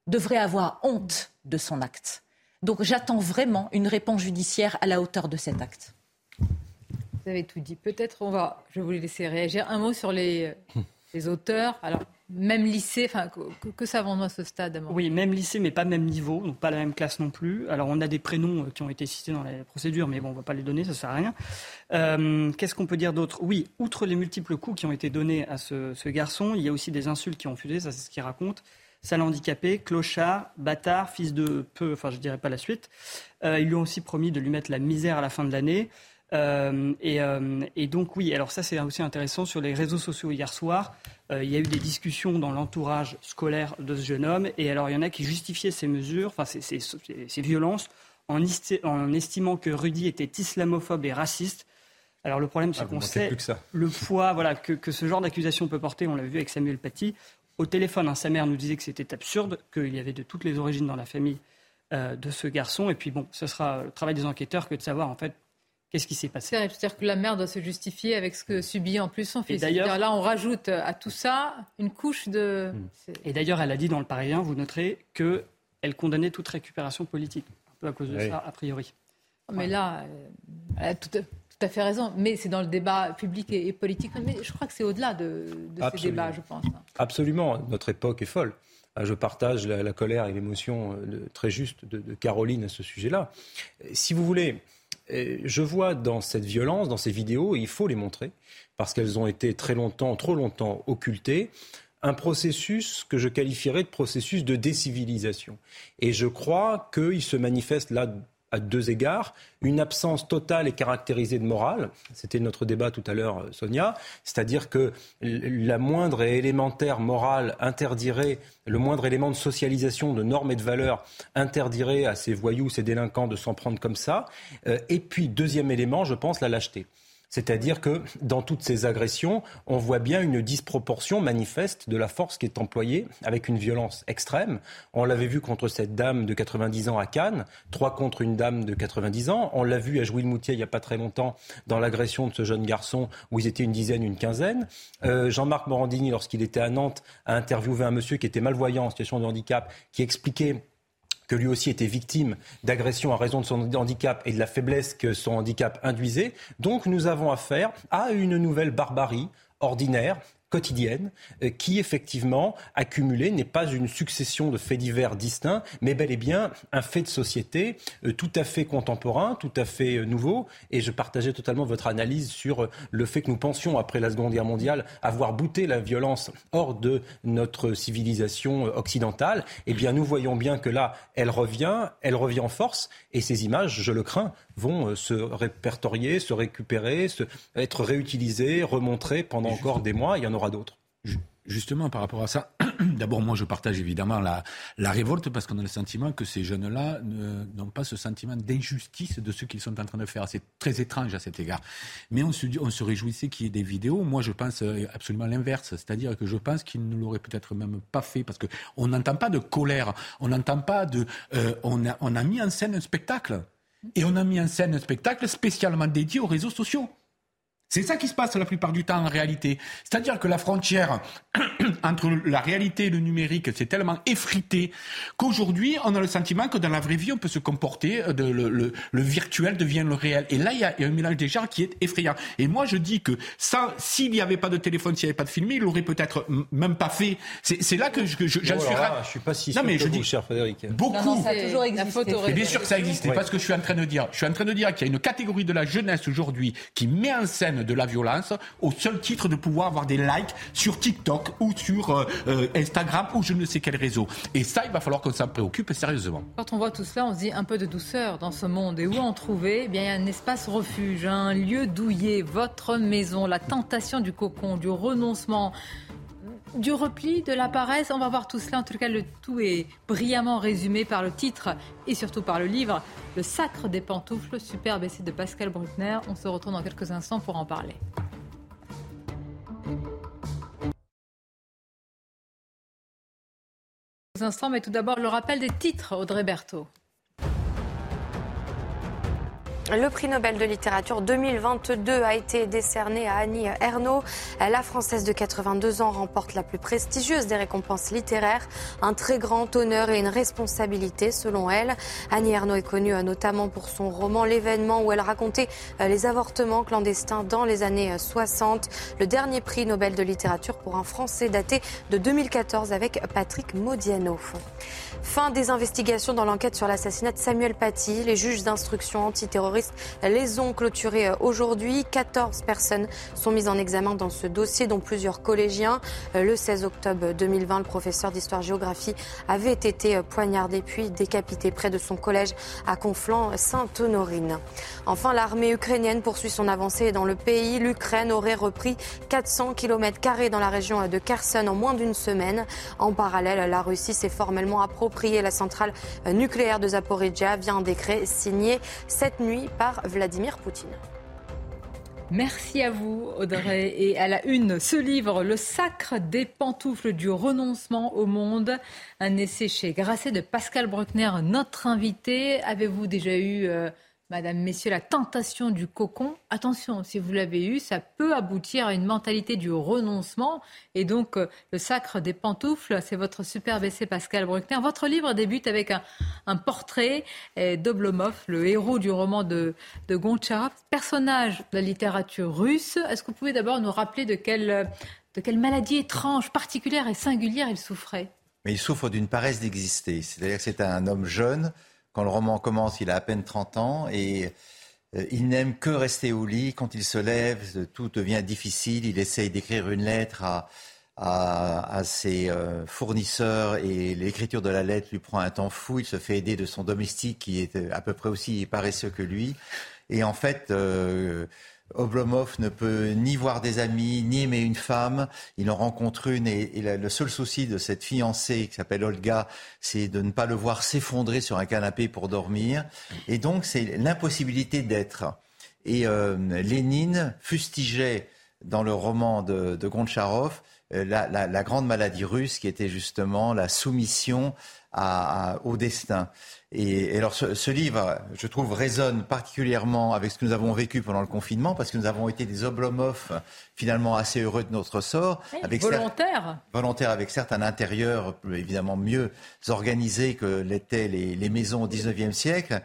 Speaker 12: devrait avoir honte de son acte. Donc j'attends vraiment une réponse judiciaire à la hauteur de cet acte.
Speaker 1: Vous avez tout dit. Peut-être on va, je vais vous laisser réagir. Un mot sur les, les auteurs. Alors, même lycée, enfin, que, que savons-nous à ce stade
Speaker 15: Oui, même lycée, mais pas même niveau, donc pas la même classe non plus. Alors, on a des prénoms euh, qui ont été cités dans la procédure, mais bon, on ne va pas les donner, ça ne sert à rien. Euh, qu'est-ce qu'on peut dire d'autre? Oui, outre les multiples coups qui ont été donnés à ce, ce, garçon, il y a aussi des insultes qui ont fusé, ça c'est ce qu'il raconte sale handicapé, clochard, bâtard, fils de peu, enfin je dirais pas la suite. Euh, ils lui ont aussi promis de lui mettre la misère à la fin de l'année. Euh, et, euh, et, donc oui, alors ça c'est aussi intéressant sur les réseaux sociaux hier soir. il y a eu des discussions dans l'entourage scolaire de ce jeune homme, et alors il y en a qui justifiaient ces mesures, enfin ces, ces, ces violences, en, en, estimant que Rudy était islamophobe et raciste. Alors le problème, c'est ah, qu'on sait le poids voilà, que, que ce genre d'accusation peut porter. On l'a vu avec Samuel Paty au téléphone, hein, sa mère nous disait que c'était absurde, qu'il y avait de toutes les origines dans la famille euh, de ce garçon. Et puis bon, ce sera le travail des enquêteurs que de savoir en fait qu'est-ce qui s'est passé.
Speaker 1: C'est-à-dire que la mère doit se justifier avec ce que subit en plus son fils. d'ailleurs, là, on rajoute à tout ça une couche de.
Speaker 15: Hmm. Et d'ailleurs, elle a dit dans le Parisien, vous noterez qu'elle condamnait toute récupération politique, un peu à cause de ça, a priori.
Speaker 1: Mais là, euh, elle a tout, tout à fait raison, mais c'est dans le débat public et, politique. Mais je crois que c'est au-delà de, ces débats, je pense.
Speaker 10: Absolument, notre époque est folle. Ah, je partage la, colère et l'émotion euh, très juste de, Caroline à ce sujet-là. Si vous voulez, euh, je vois dans cette violence, dans ces vidéos, et il faut les montrer, parce qu'elles ont été très longtemps, trop longtemps occultées, un processus que je qualifierais de processus de décivilisation. Et je crois qu'il se manifeste là à deux égards. Une absence totale et caractérisée de morale, c'était notre débat tout à l'heure, Sonia, c'est-à-dire que la moindre et élémentaire morale interdirait, le moindre élément de socialisation, de normes et de valeurs interdirait à ces voyous, ces délinquants de s'en prendre comme ça. Euh, et puis, deuxième élément, je pense, la lâcheté. C'est-à-dire que dans toutes ces agressions, on voit bien une disproportion manifeste de la force qui est employée avec une violence extrême. On l'avait vu contre cette dame de 90 ans à Cannes, trois contre une dame de 90 ans. On l'a vu à Jouy-le-Moutier il n'y a pas très longtemps dans l'agression de ce jeune garçon où ils étaient une dizaine, une quinzaine. Euh, Jean-Marc Morandini, lorsqu'il était à Nantes, a interviewé un monsieur qui était malvoyant en situation de handicap, qui expliquait que lui aussi était victime d'agressions à raison de son handicap et de la faiblesse que son handicap induisait. Donc nous avons affaire à une nouvelle barbarie ordinaire quotidienne euh, qui, effectivement, accumulée, n'est pas une succession de faits divers distincts, mais bel et bien un fait de société euh, tout à fait contemporain, tout à fait euh, nouveau. Et je partageais totalement votre analyse sur le fait que nous pensions, après la Seconde Guerre mondiale, avoir bouté la violence hors de notre civilisation occidentale. Eh bien, nous voyons bien que là, elle revient, elle revient en force, et ces images, je le crains, vont euh, se répertorier, se récupérer, se, être réutilisées, remontrées pendant encore des mois. Il y en aura d'autres.
Speaker 26: Justement, par rapport à ça, d'abord, moi, je partage évidemment la, la révolte parce qu'on a le sentiment que ces jeunes-là n'ont pas ce sentiment d'injustice de ce qu'ils sont en train de faire. C'est très étrange à cet égard. Mais on se, on se réjouissait qu'il y ait des vidéos. Moi, je pense euh, absolument l'inverse. C'est-à-dire que je pense qu'ils ne l'auraient peut-être même pas fait parce qu'on n'entend pas de colère. On n'entend pas de. Euh, on, a, on a mis en scène un spectacle. Et on a mis en scène un spectacle spécialement dédié aux réseaux sociaux. C'est ça qui se passe la plupart du temps en réalité. C'est-à-dire que la frontière entre la réalité et le numérique s'est tellement effritée qu'aujourd'hui, on a le sentiment que dans la vraie vie, on peut se comporter, euh, de, le, le, le, virtuel devient le réel. Et là, il y, a, un mélange des genres qui est effrayant. Et moi, je dis que s'il n'y avait pas de téléphone, s'il n'y avait pas de film, il l'aurait peut-être même pas fait. C'est là que j'en je, je,
Speaker 10: oh suis... Là, je suis pas si sûr non, mais je dis, cher Frédéric.
Speaker 26: Beaucoup. Non,
Speaker 12: non, ça a toujours existé.
Speaker 26: Et bien sûr que ça existait. Ouais. Parce que je suis en train de dire, je suis en train de dire qu'il y a une catégorie de la jeunesse aujourd'hui qui met en scène de la violence au seul titre de pouvoir avoir des likes sur TikTok ou sur euh, euh, Instagram ou je ne sais quel réseau. Et ça, il va falloir qu'on s'en préoccupe sérieusement.
Speaker 1: Quand on voit tout cela, on se dit un peu de douceur dans ce monde. Et où en trouver? Eh bien, Il y a un espace refuge, un lieu douillet, votre maison, la tentation du cocon, du renoncement du repli, de la paresse. On va voir tout cela. En tout cas, le tout est brillamment résumé par le titre et surtout par le livre Le sacre des pantoufles, superbe essai de Pascal Bruckner. On se retrouve dans quelques instants pour en parler. instants, mais tout d'abord le rappel des titres, Audrey Berthaud.
Speaker 13: Le prix Nobel de littérature 2022 a été décerné à Annie Ernaux. La Française de 82 ans remporte la plus prestigieuse des récompenses littéraires, un très grand honneur et une responsabilité selon elle. Annie Ernaux est connue euh, notamment pour son roman L'événement où elle racontait euh, les avortements clandestins dans les années 60. Euh, Le dernier prix Nobel de littérature pour un Français daté de 2014 avec Patrick Modiano. Fin des investigations dans l'enquête sur l'assassinat de Samuel Paty. Les juges d'instruction antiterroristes les ont clôturés euh, aujourd'hui. 14 personnes sont mises en examen dans ce dossier, dont plusieurs collégiens. Euh, le 16 octobre 2020, le professeur d'histoire-géographie avait été euh, poignardé puis décapité près de son collège à Conflans-Sainte-Honorine. Enfin, l'armée ukrainienne poursuit son avancée dans le pays. L'Ukraine aurait repris 400 km dans la région de Kherson en moins d'une semaine. En parallèle, la Russie s'est formellement appropriée la centrale nucléaire de Zaporizhia via un décret signé cette nuit par Vladimir Poutine.
Speaker 1: Merci à vous, Audrey. Et à la une, ce livre, Le sacre des pantoufles du renoncement au monde, un essai chez Grasset de Pascal Bruckner, notre invité. Avez-vous déjà eu euh, Madame, Messieurs, la tentation du cocon, attention, si vous l'avez eu, ça peut aboutir à une mentalité du renoncement. Et donc, euh, le sacre des pantoufles, c'est votre superbe essai, Pascal Bruckner. Votre livre débute avec un, portrait euh, d'Oblomov, le héros du roman de, de Gontcharov, personnage de la littérature russe. Est-ce que vous pouvez d'abord nous rappeler de quelle, de quelle maladie étrange, particulière et singulière il souffrait?
Speaker 24: Mais il souffre d'une paresse d'exister. C'est-à-dire que c'est un homme jeune quand le roman commence, il a à peine 30 ans et euh, il n'aime que rester au lit. Quand il se lève, tout devient difficile. Il essaye d'écrire une lettre à, à, ses euh, fournisseurs et l'écriture de la lettre lui prend un temps fou. Il se fait aider de son domestique qui est à peu près aussi paresseux que lui. Et en fait, euh, Oblomov ne peut ni voir des amis, ni aimer une femme. Il en rencontre une et, le seul souci de cette fiancée qui s'appelle Olga, c'est de ne pas le voir s'effondrer sur un canapé pour dormir. Et donc, c'est l'impossibilité d'être. Et Lénine fustigeait dans le roman de, de Goncharov la, grande maladie russe qui était justement la soumission au destin. Et, alors ce, livre, je trouve, résonne particulièrement avec ce que nous avons vécu pendant le confinement, parce que nous avons été des oblomophes finalement assez heureux de notre sort.
Speaker 1: avec volontaire.
Speaker 24: Volontaire avec certes un intérieur évidemment mieux organisé que l'étaient les, maisons au XIXe siècle.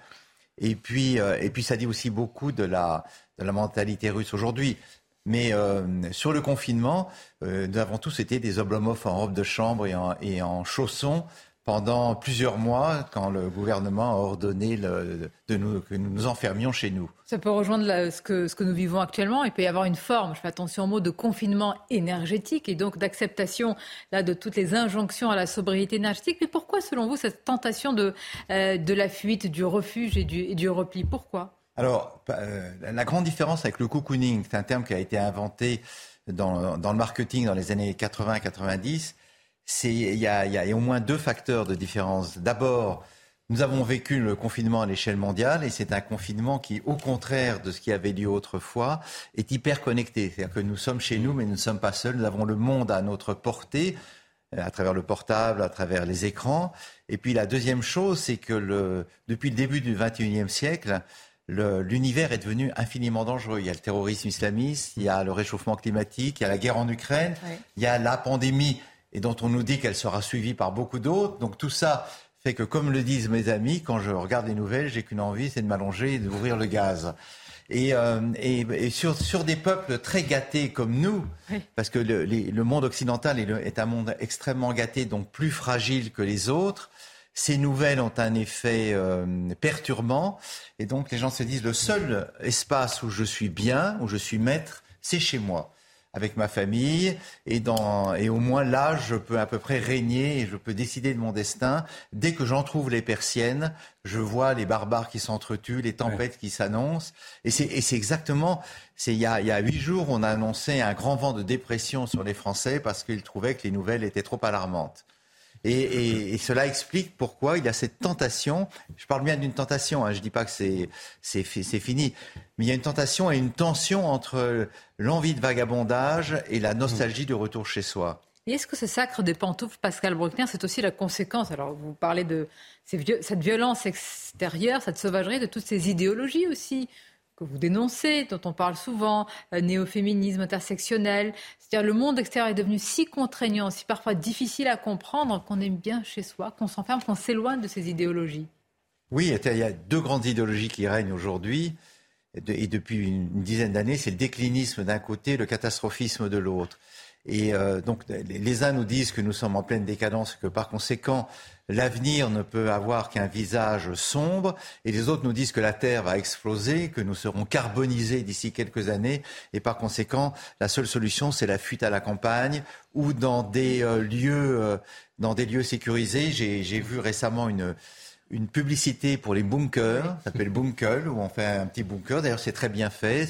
Speaker 24: Et puis, euh, et puis ça dit aussi beaucoup de la, de la mentalité russe aujourd'hui. Mais euh, sur le confinement, euh, nous avons tous été des oblomophes en robe de chambre et en, chaussons pendant plusieurs mois quand le gouvernement a ordonné que nous nous enfermions chez nous.
Speaker 1: Ça peut rejoindre ce, que, nous vivons actuellement. Il peut y avoir une forme, je fais attention au mot, de confinement énergétique et donc d'acceptation de toutes les injonctions à la sobriété énergétique. Mais pourquoi, selon vous, cette tentation de, euh, de la fuite, du refuge et du repli? Pourquoi?
Speaker 24: Alors, euh, la grande différence avec le cocooning, c'est un terme qui a été inventé dans, le marketing dans les années 80-90, il y, a, au moins deux facteurs de différence. D'abord, nous avons vécu le confinement à l'échelle mondiale et c'est un confinement qui, au contraire de ce qui avait lieu autrefois, est hyper connecté. C'est-à-dire que nous sommes chez nous, mais nous ne sommes pas seuls. Nous avons le monde à notre portée, euh, à travers le portable, à travers les écrans. Et puis la deuxième chose, c'est que depuis le début du XXIe siècle, l'univers est devenu infiniment dangereux. Il y a le terrorisme islamiste, il y a le réchauffement climatique, il y a la guerre en Ukraine, il y a la pandémie et dont on nous dit qu'elle sera suivie par beaucoup d'autres. Donc tout ça fait que, comme le disent mes amis, quand je regarde les nouvelles, j'ai qu'une envie, c'est de m'allonger et d'ouvrir le gaz. Et, euh, et, sur, sur, des peuples très gâtés comme nous, parce que le, le monde occidental est, est, un monde extrêmement gâté, donc plus fragile que les autres, ces nouvelles ont un effet euh, perturbant. Et donc les gens se disent, le seul espace où je suis bien, où je suis maître, c'est chez moi avec ma famille et, dans, et au moins là, je peux à peu près régner et je peux décider de mon destin. Dès que j'en trouve les persiennes, je vois les barbares qui s'entretuent, les tempêtes qui s'annoncent. Et c'est exactement, c'est il, y a, il y a huit jours, on a annoncé un grand vent de dépression sur les Français parce qu'ils trouvaient que les nouvelles étaient trop alarmantes. Et, cela explique pourquoi il y a cette tentation. Je parle bien d'une tentation, hein, je ne dis pas que c'est fini, mais il y a une tentation et une tension entre l'envie de vagabondage et la nostalgie du retour chez soi.
Speaker 1: Et est-ce que ce sacre des pantoufles, Pascal Bruckner, c'est aussi la conséquence? Alors, vous parlez de cette violence extérieure, cette sauvagerie, de toutes ces idéologies aussi que vous dénoncez, dont on parle souvent, euh, néo-féminisme intersectionnel. C'est-à-dire le monde extérieur est devenu si contraignant, si parfois difficile à comprendre qu'on aime bien chez soi, qu'on s'enferme, qu'on s'éloigne de ces idéologies.
Speaker 24: Oui, il y a deux grandes idéologies qui règnent aujourd'hui et depuis une dizaine d'années, c'est le déclinisme d'un côté, le catastrophisme de l'autre. Et euh, donc les uns nous disent que nous sommes en pleine décadence, que par conséquent l'avenir ne peut avoir qu'un visage sombre, et les autres nous disent que la Terre va exploser, que nous serons carbonisés d'ici quelques années, et par conséquent la seule solution c'est la fuite à la campagne ou dans des euh, lieux, euh, dans des lieux sécurisés. J'ai vu récemment une une publicité pour les bunkers, ça s'appelle Bunkel, où on fait un petit bunker. D'ailleurs, c'est très bien fait,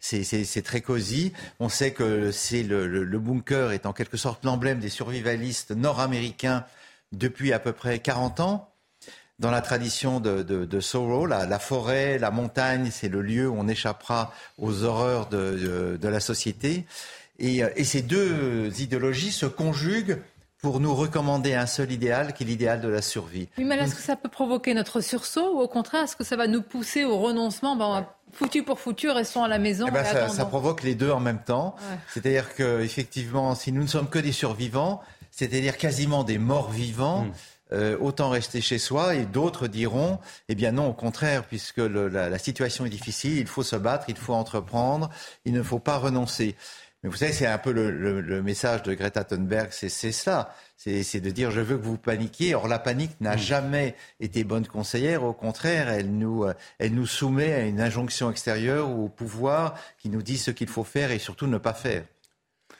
Speaker 24: c'est très cosy. On sait que c'est le, le, bunker est en quelque sorte l'emblème des survivalistes nord-américains depuis à peu près 40 ans. Dans la tradition de, de, de Sorrow, la, la, forêt, la montagne, c'est le lieu où on échappera aux horreurs de, de la société. Et, et ces deux idéologies se conjuguent pour nous recommander un seul idéal, qui est l'idéal de la survie.
Speaker 1: Oui, mais est-ce que ça peut provoquer notre sursaut ou au contraire, est-ce que ça va nous pousser au renoncement? Ben, Foutu pour foutu, restons à la maison.
Speaker 24: Eh ben, ça, ça, provoque les deux en même temps. C'est-à-dire que effectivement, si nous ne sommes que des survivants, c'est-à-dire quasiment des morts vivants. Hmm. Euh, autant rester chez soi et d'autres diront eh bien non au contraire puisque le, la, la, situation est difficile il faut se battre il faut entreprendre il ne faut pas renoncer mais vous savez, c'est un peu le, message de Greta Thunberg, c'est ça. C'est de dire je veux que vous paniquiez. Or, la panique n'a mm. jamais été bonne conseillère. Au contraire, elle nous, euh, elle nous soumet à une injonction extérieure ou au pouvoir qui nous dit ce qu'il faut faire et surtout ne pas faire.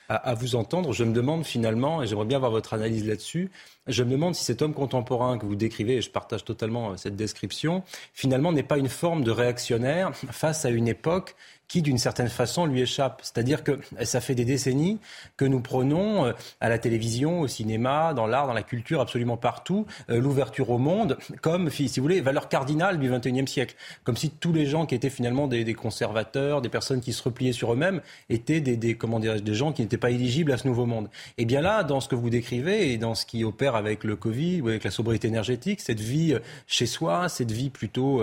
Speaker 10: À, vous entendre, je me demande finalement, et j'aimerais bien avoir votre analyse là-dessus, je me demande si cet homme contemporain que vous décrivez, et je partage totalement euh, cette description, finalement n'est pas une forme de réactionnaire face à une époque qui, d'une certaine façon, lui échappe. C'est-à-dire que ça fait des décennies que nous prenons euh, à la télévision, au cinéma, dans l'art, dans la culture, absolument partout, euh, l'ouverture au monde comme, si vous voulez, valeur cardinale du XXIe siècle. Comme si tous les gens qui étaient finalement des, conservateurs, des personnes qui se repliaient sur eux-mêmes, étaient des, comment des gens qui n'étaient pas éligibles à ce nouveau monde. Et bien là, dans ce que vous décrivez et dans ce qui opère avec le Covid ou avec la sobriété énergétique, cette vie euh, chez soi, cette vie plutôt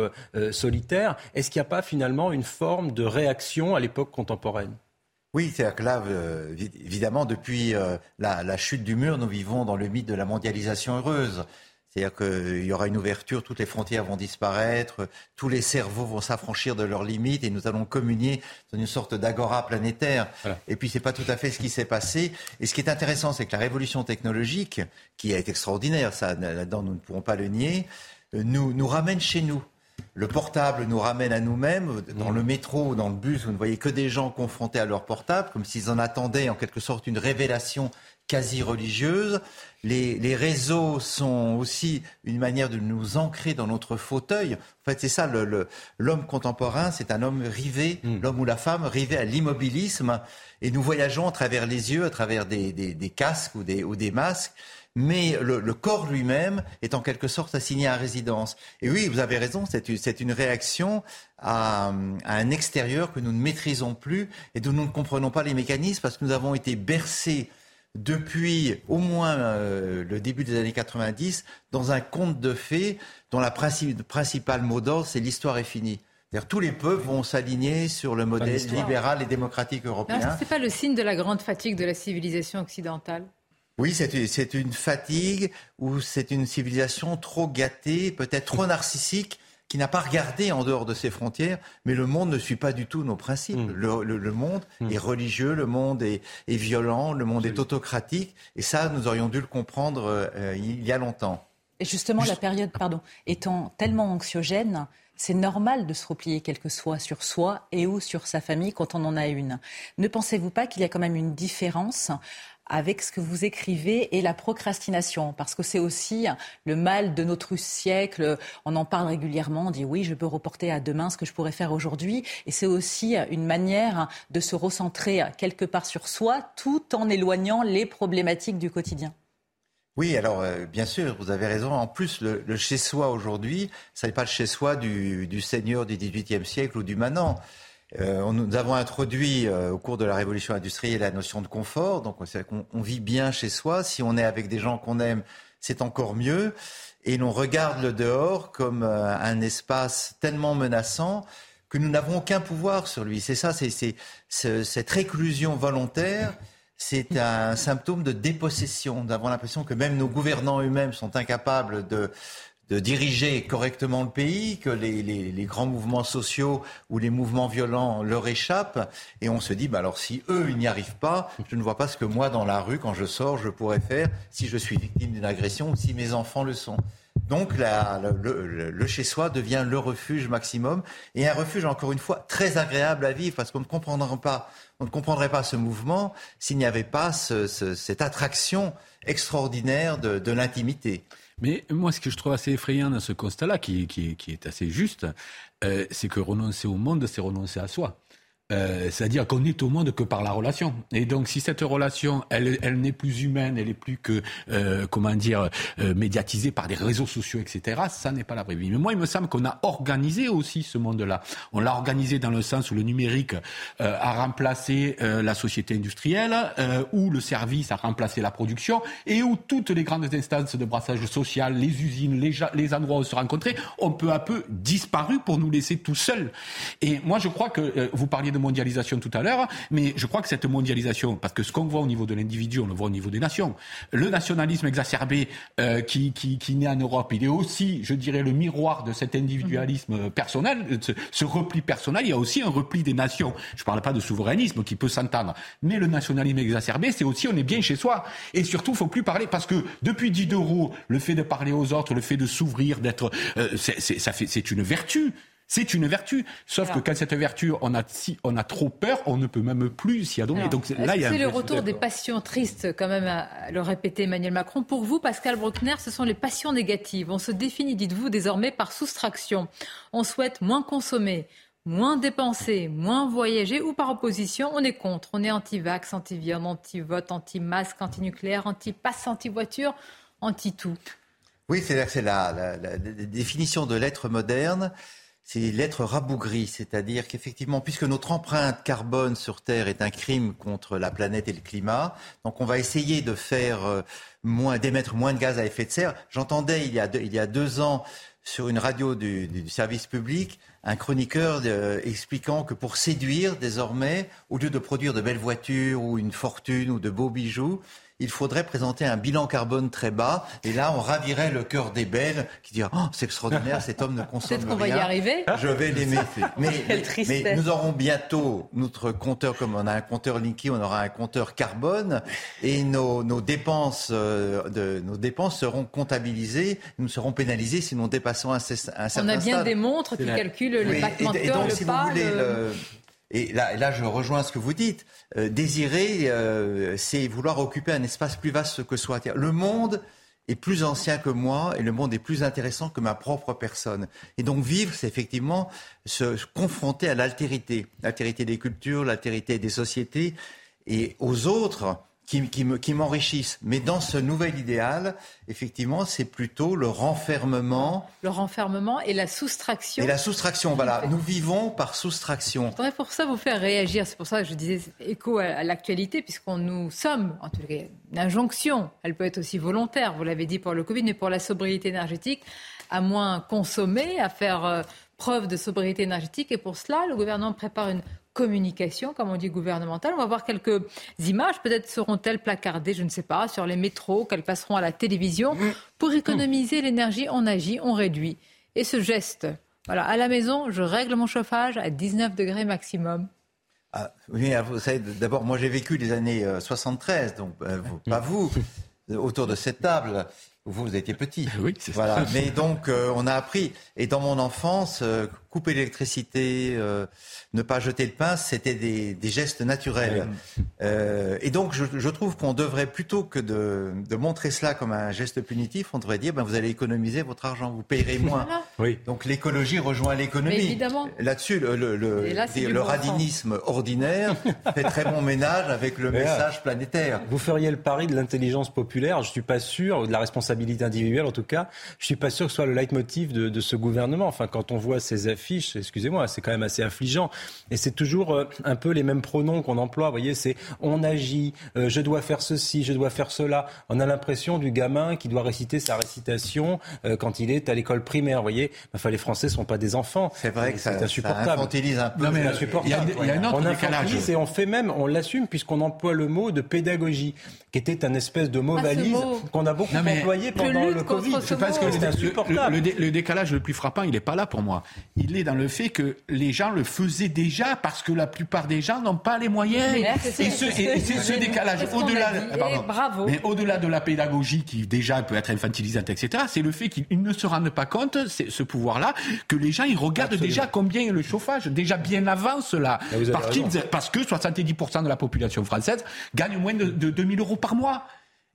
Speaker 10: solitaire, est-ce qu'il n'y a pas finalement une forme de réaction à l'époque contemporaine.
Speaker 24: Oui, c'est-à-dire que là, euh, évidemment, depuis euh, la, chute du mur, nous vivons dans le mythe de la mondialisation heureuse. C'est-à-dire qu'il y aura une ouverture, toutes les frontières vont disparaître, tous les cerveaux vont s'affranchir de leurs limites et nous allons communier dans une sorte d'agora planétaire. Et puis, c'est pas tout à fait ce qui s'est passé. Et ce qui est intéressant, c'est que la révolution technologique, qui est extraordinaire, ça, là-dedans, nous ne pourrons pas le nier, euh, nous, nous ramène chez nous. Le portable nous ramène à nous-mêmes. Dans le métro ou dans le bus, vous ne voyez que des gens confrontés à leur portable, comme s'ils en attendaient en quelque sorte une révélation quasi religieuse. Les, réseaux sont aussi une manière de nous ancrer dans notre fauteuil. En fait, c'est ça, l'homme contemporain, c'est un homme rivé, mm. l'homme ou la femme rivé à l'immobilisme. Et nous voyageons à travers les yeux, à travers des, casques ou des masques mais le, corps lui-même est en quelque sorte assigné à résidence. Et oui, vous avez raison, c'est une réaction à, un extérieur que nous ne maîtrisons plus et dont nous ne comprenons pas les mécanismes parce que nous avons été bercés depuis au moins euh, le début des années 90 dans un conte de fées dont la principale mot d'ordre, c'est l'histoire est finie. Tous les peuples vont s'aligner sur le modèle libéral et démocratique européen.
Speaker 1: Ce n'est pas le signe de la grande fatigue de la civilisation occidentale?
Speaker 24: Oui, c'est une fatigue ou c'est une civilisation trop gâtée, peut-être trop narcissique, qui n'a pas regardé en dehors de ses frontières, mais le monde ne suit pas du tout nos principes. Mm. Le, monde mm. est religieux, le monde est, violent, le monde est autocratique, et ça, nous aurions dû le comprendre euh, il y a longtemps.
Speaker 12: Et justement, la période, pardon, étant tellement anxiogène, c'est normal de se replier quelque soit sur soi et ou sur sa famille quand on en a une. Ne pensez-vous pas qu'il y a quand même une différence avec ce que vous écrivez et la procrastination, parce que c'est aussi le mal de notre siècle. On en parle régulièrement, on dit oui, je peux reporter à demain ce que je pourrais faire aujourd'hui, et c'est aussi une manière de se recentrer quelque part sur soi, tout en éloignant les problématiques du quotidien.
Speaker 24: Oui, alors euh, bien sûr, vous avez raison. En plus, le, chez-soi aujourd'hui, ce n'est pas le chez-soi du, du, seigneur du XVIIIe siècle ou du manant. Euh, nous avons introduit euh, au cours de la révolution industrielle la notion de confort. Donc, qu'on on vit bien chez soi. Si on est avec des gens qu'on aime, c'est encore mieux. Et l'on regarde le dehors comme euh, un espace tellement menaçant que nous n'avons aucun pouvoir sur lui. C'est ça, c'est, cette réclusion volontaire. C'est un symptôme de dépossession, d'avoir l'impression que même nos gouvernants eux-mêmes sont incapables de, de diriger correctement le pays, que les, les, les, grands mouvements sociaux ou les mouvements violents leur échappent. Et on se dit, bah alors si eux, ils n'y arrivent pas, je ne vois pas ce que moi, dans la rue, quand je sors, je pourrais faire si je suis victime d'une agression ou si mes enfants le sont. Donc la, le, le, chez-soi devient le refuge maximum et un refuge encore une fois très agréable à vivre parce qu'on ne comprendrait pas, on ne comprendrait pas ce mouvement s'il n'y avait pas ce, ce, cette attraction extraordinaire de, de l'intimité.
Speaker 26: Mais moi, ce que je trouve assez effrayant dans ce constat-là, qui, est assez juste, euh, c'est que renoncer au monde, c'est renoncer à soi. Euh, c'est-à-dire qu'on n'est au monde que par la relation. Et donc, si cette relation, elle, elle n'est plus humaine, elle est plus que, euh, comment dire, euh, médiatisée par des réseaux sociaux, etc., ça n'est pas la vraie vie. Mais moi, il me semble qu'on a organisé aussi ce monde-là. On l'a organisé dans le sens où le numérique euh, a remplacé la société industrielle, où le service a remplacé la production, et où toutes les grandes instances de brassage social, les usines, les, les endroits où se rencontrer, ont peu à peu disparu pour nous laisser tout seuls. Et moi, je crois que vous parliez de mondialisation tout à l'heure, mais je crois que cette mondialisation, parce que ce qu'on voit au niveau de l'individu, on le voit au niveau des nations. Le nationalisme exacerbé euh, qui, qui, qui naît en Europe, il est aussi, je dirais, le miroir de cet individualisme mhm. personnel, ce, ce, repli personnel. Il y a aussi un repli des nations. Je ne parle pas de souverainisme qui peut s'entendre, mais le nationalisme exacerbé, c'est aussi on est bien chez soi. Et surtout, il faut plus parler parce que depuis Diderot, le fait de parler aux autres, le fait de s'ouvrir, d'être, euh, c'est une vertu. C'est une vertu. Sauf que quand cette vertu, on a, si on a trop peur, on ne peut même plus s'y adonner.
Speaker 1: Donc là, il y a c'est le retour des passions tristes, quand même, à le répéter Emmanuel Macron? Pour vous, Pascal Bruckner, ce sont les passions négatives. On se définit, dites-vous, désormais par soustraction. On souhaite moins consommer, moins dépenser, moins voyager ou par opposition, on est contre. On est anti-vax, anti-viande, anti-vote, anti-masque, anti-nucléaire, anti-passe, anti-voiture, anti-tout.
Speaker 24: Oui, c'est la, la, la, définition de l'être moderne c'est l'être rabougri, c'est-à-dire qu'effectivement, puisque notre empreinte carbone sur Terre est un crime contre la planète et le climat, donc on va essayer de faire euh, moins, d'émettre moins de gaz à effet de serre. J'entendais il, y a deux, il y ans sur une radio du, du service public un chroniqueur euh, expliquant que pour séduire désormais, au lieu de produire de belles voitures ou une fortune ou de beaux bijoux, il faudrait présenter un bilan carbone très bas. Et là, on ravirait le cœur des belles qui diraient oh, c'est extraordinaire, cet homme ne consomme
Speaker 1: rien. Peut-être qu'on
Speaker 24: va
Speaker 1: y arriver.
Speaker 24: Je vais l'aimer. mais, mais, nous aurons bientôt notre compteur, comme on a un compteur Linky, on aura un compteur carbone, et nos, nos dépenses, euh, de, nos dépenses seront comptabilisées. Nous serons pénalisés si nous dépassons un, un certain stade.
Speaker 1: On a bien des montres qui calculent le battement de cœur, le pas. Le...
Speaker 24: Et là, je rejoins ce que vous dites. Euh, désirer, euh, c'est vouloir occuper un espace plus vaste que soi. Le monde est plus ancien que moi et le monde est plus intéressant que ma propre personne. Et donc vivre, c'est effectivement se confronter à l'altérité, l'altérité des cultures, l'altérité des sociétés et aux autres qui, m'enrichissent. Mais dans ce nouvel idéal, effectivement, c'est plutôt le renfermement.
Speaker 1: Le renfermement et la soustraction.
Speaker 24: Et la soustraction, voilà. Nous vivons par soustraction.
Speaker 1: Je voudrais pour ça vous faire réagir. C'est pour ça que je disais écho à, l'actualité, puisqu'on nous sommes, en tout cas, une injonction. Elle peut être aussi volontaire, vous l'avez dit pour le Covid, mais pour la sobriété énergétique, à moins consommer, à faire euh, preuve de sobriété énergétique. Et pour cela, le gouvernement prépare une communication, comme on dit, gouvernementale. On va voir quelques images. Peut-être seront-elles placardées, je ne sais pas, sur les métros, qu'elles passeront à la télévision. Pour économiser l'énergie, on agit, on réduit. Et ce geste, voilà, à la maison, je règle mon chauffage à 19 degrés maximum.
Speaker 24: Ah, oui, vous savez, d'abord, moi j'ai vécu les années 73, euh, donc euh, pas vous, autour de cette table. Vous, vous étiez petit.
Speaker 26: Oui, c'est
Speaker 24: voilà. Mais donc, euh, on a appris. Et dans mon enfance, couper l'électricité, euh, ne pas jeter le pain, c'était des, des, gestes naturels. Euh, et donc, je, je trouve qu'on devrait, plutôt que de, de, montrer cela comme un geste punitif, on devrait dire, ben, vous allez économiser votre argent, vous payerez moins. Oui. Donc, l'écologie rejoint l'économie. Là-dessus, le, le, le, le radinisme ordinaire fait très bon ménage avec le message planétaire.
Speaker 10: Vous feriez le pari de l'intelligence populaire, je suis pas sûr, de la responsabilité individuelle en tout cas, je suis pas sûr que ce soit le leitmotiv de, de ce gouvernement. Enfin, quand on voit ces fiche, excusez-moi, c'est quand même assez affligeant. Et c'est toujours euh, un peu les mêmes pronoms qu'on emploie. Vous voyez, c'est on agit, euh, je dois faire ceci, je dois faire cela. On a l'impression du gamin qui doit réciter sa récitation euh, quand il est à l'école primaire. Vous voyez, enfin, les Français sont pas des enfants.
Speaker 24: C'est vrai que c'est insupportable. Ça infantilise un peu. Non, mais il y a, y a un autre
Speaker 10: on décalage. et on fait même, on l'assume puisqu'on emploie le mot de pédagogie, qui était un espèce de mot ah, valise qu'on a beaucoup employé pendant le Covid.
Speaker 26: Je pense que le, le, le, décalage le plus frappant, il n'est pas là pour moi. Il est dans le fait que les gens le faisaient déjà parce que la plupart des gens n'ont pas les moyens. et ce, ce décalage, au-delà, mais au-delà de la pédagogie qui déjà peut être infantilisante, etc., c'est le fait qu'ils ne se rendent pas compte, ce pouvoir-là, que les gens ils regardent déjà combien est le chauffage, déjà bien avant cela, parce, que 70% de la population française gagne moins de, de 2000 euros par mois.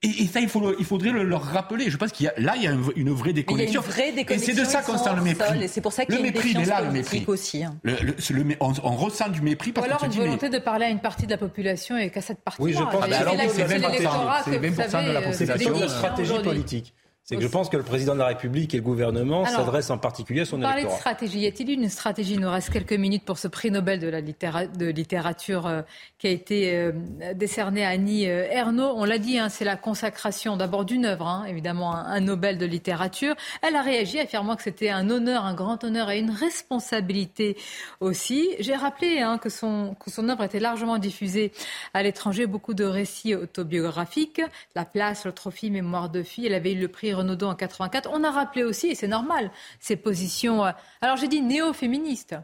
Speaker 26: Et, ça, il, faut, il faudrait le, leur rappeler. Je pense qu'il y a, là, il y a une, vraie déconnexion.
Speaker 1: Il y a une vraie déconnexion.
Speaker 26: Et c'est de ça qu'on sent le mépris.
Speaker 1: C'est pour ça qu'il y a une mépris, mais là, le mépris aussi. Hein.
Speaker 26: Le, le, on, on, ressent du mépris parce
Speaker 1: Ou alors une volonté de parler à une partie de la population et qu'à cette partie-là.
Speaker 10: Oui, je pense.
Speaker 26: que c'est
Speaker 10: 20% de la population. C'est une stratégie politique. C'est que je pense que le président de la République et le gouvernement s'adressent en particulier à son électorat.
Speaker 1: Parler de stratégie, y a-t-il une stratégie Il nous reste quelques minutes pour ce prix Nobel de la de littérature euh, qui a été euh, décerné à Annie euh, Ernaux. On l'a dit, hein, c'est la consacration d'abord d'une œuvre, hein, évidemment un, Nobel de littérature. Elle a réagi, affirmant que c'était un honneur, un grand honneur et une responsabilité aussi. J'ai rappelé hein, que, son, que son œuvre était largement diffusée à l'étranger, beaucoup de récits autobiographiques, La place, le trophée, Mémoire de fille. Elle avait eu le prix Renaudot en 84. On a rappelé aussi, et c'est normal, ses positions. Euh, alors j'ai dit néo-féministe.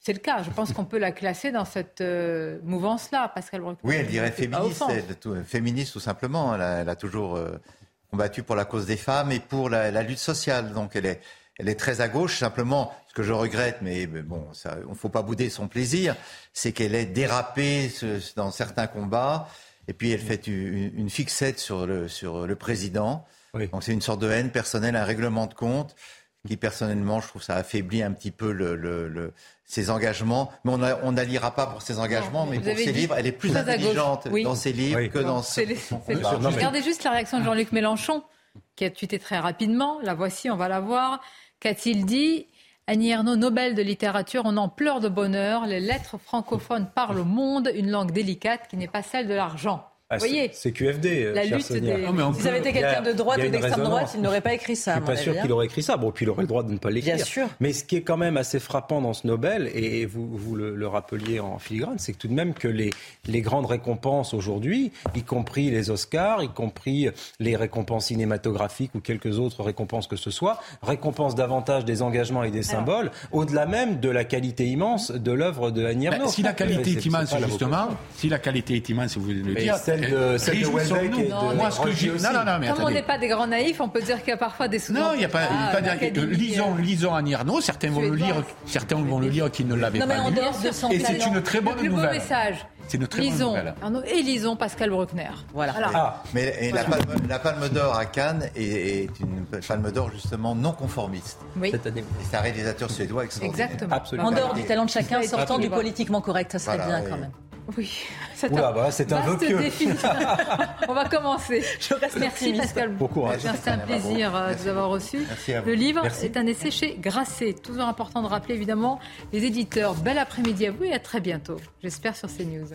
Speaker 1: C'est le cas. Je pense qu'on peut la classer dans cette euh, mouvance-là, Pascal
Speaker 24: Oui, elle dirait féministe, féministe tout simplement. Elle a, toujours euh, combattu pour la cause des femmes et pour la, lutte sociale. Donc elle est, elle est très à gauche. Simplement, ce que je regrette, mais, bon, on ne faut pas bouder son plaisir, c'est qu'elle est dérapée dans certains combats. Et puis elle fait une, une fixette sur le, sur le président. Donc c'est une sorte de haine personnelle, un règlement de compte qui personnellement, je trouve ça affaiblit un petit peu le, ses engagements. Mais on n'alliera pas pour ses engagements, mais pour ses livres, elle est plus intelligente dans ses livres que dans ses...
Speaker 1: Regardez juste la réaction de Jean-Luc Mélenchon, qui a tweeté très rapidement. La voici, on va la voir. Qu'a-t-il dit? Annie Ernaux, Nobel de littérature, on en pleure de bonheur. Les lettres francophones parlent au monde une langue délicate qui n'est pas celle de l'argent.
Speaker 10: Ah, voyez C'est QFD.
Speaker 1: Euh, la lutte des...
Speaker 12: si ça avait été quelqu'un de droite ou d'extrême droite, il n'aurait pas écrit ça.
Speaker 10: Je suis pas sûr qu'il aurait écrit ça. Bon, puis il aurait le droit de ne pas l'écrire.
Speaker 12: Bien sûr.
Speaker 10: Mais ce qui est quand même assez frappant dans ce Nobel, et vous, vous le, rappeliez en filigrane, c'est que tout de même que les, les grandes récompenses aujourd'hui, y compris les Oscars, y compris les récompenses cinématographiques ou quelques autres récompenses que ce soit, récompensent davantage des engagements et des symboles, au-delà même de la qualité immense de l'œuvre de Annie Ernaux.
Speaker 26: si la qualité est immense, justement, si la qualité est immense, vous voulez le dire,
Speaker 10: celle de, Welbeck et de
Speaker 1: Moi, ce que j'ai... Non, non, non, mais Comme on n'est pas des grands naïfs, on peut dire qu'il y a parfois des sous
Speaker 26: Non, il n'y a pas... Ah, lisons, lisons Annie Arnaud. Certains vont le lire, certains vont le lire qui ne l'avaient pas lu. Et c'est une très bonne nouvelle. Le plus
Speaker 1: message. C'est une très lisons, bonne nouvelle. et lisons Pascal Bruckner.
Speaker 24: Voilà. Ah, mais la, palme, d'or à Cannes est, une palme d'or justement non conformiste.
Speaker 1: Oui.
Speaker 24: Cette année. c'est un réalisateur suédois extraordinaire.
Speaker 1: Exactement.
Speaker 12: Absolument. En dehors du talent de chacun, sortant du politiquement correct, ça serait bien quand même.
Speaker 1: Oui,
Speaker 10: c'est un, bah, un vœu
Speaker 1: On va commencer.
Speaker 12: Je reste
Speaker 1: Merci Pascal.
Speaker 10: Bon courage.
Speaker 1: C'est un plaisir euh, de vous avoir reçu. Le livre est un essai chez Grasset. Toujours important de rappeler évidemment les éditeurs. Bel après-midi à vous et à très bientôt. J'espère sur CNews.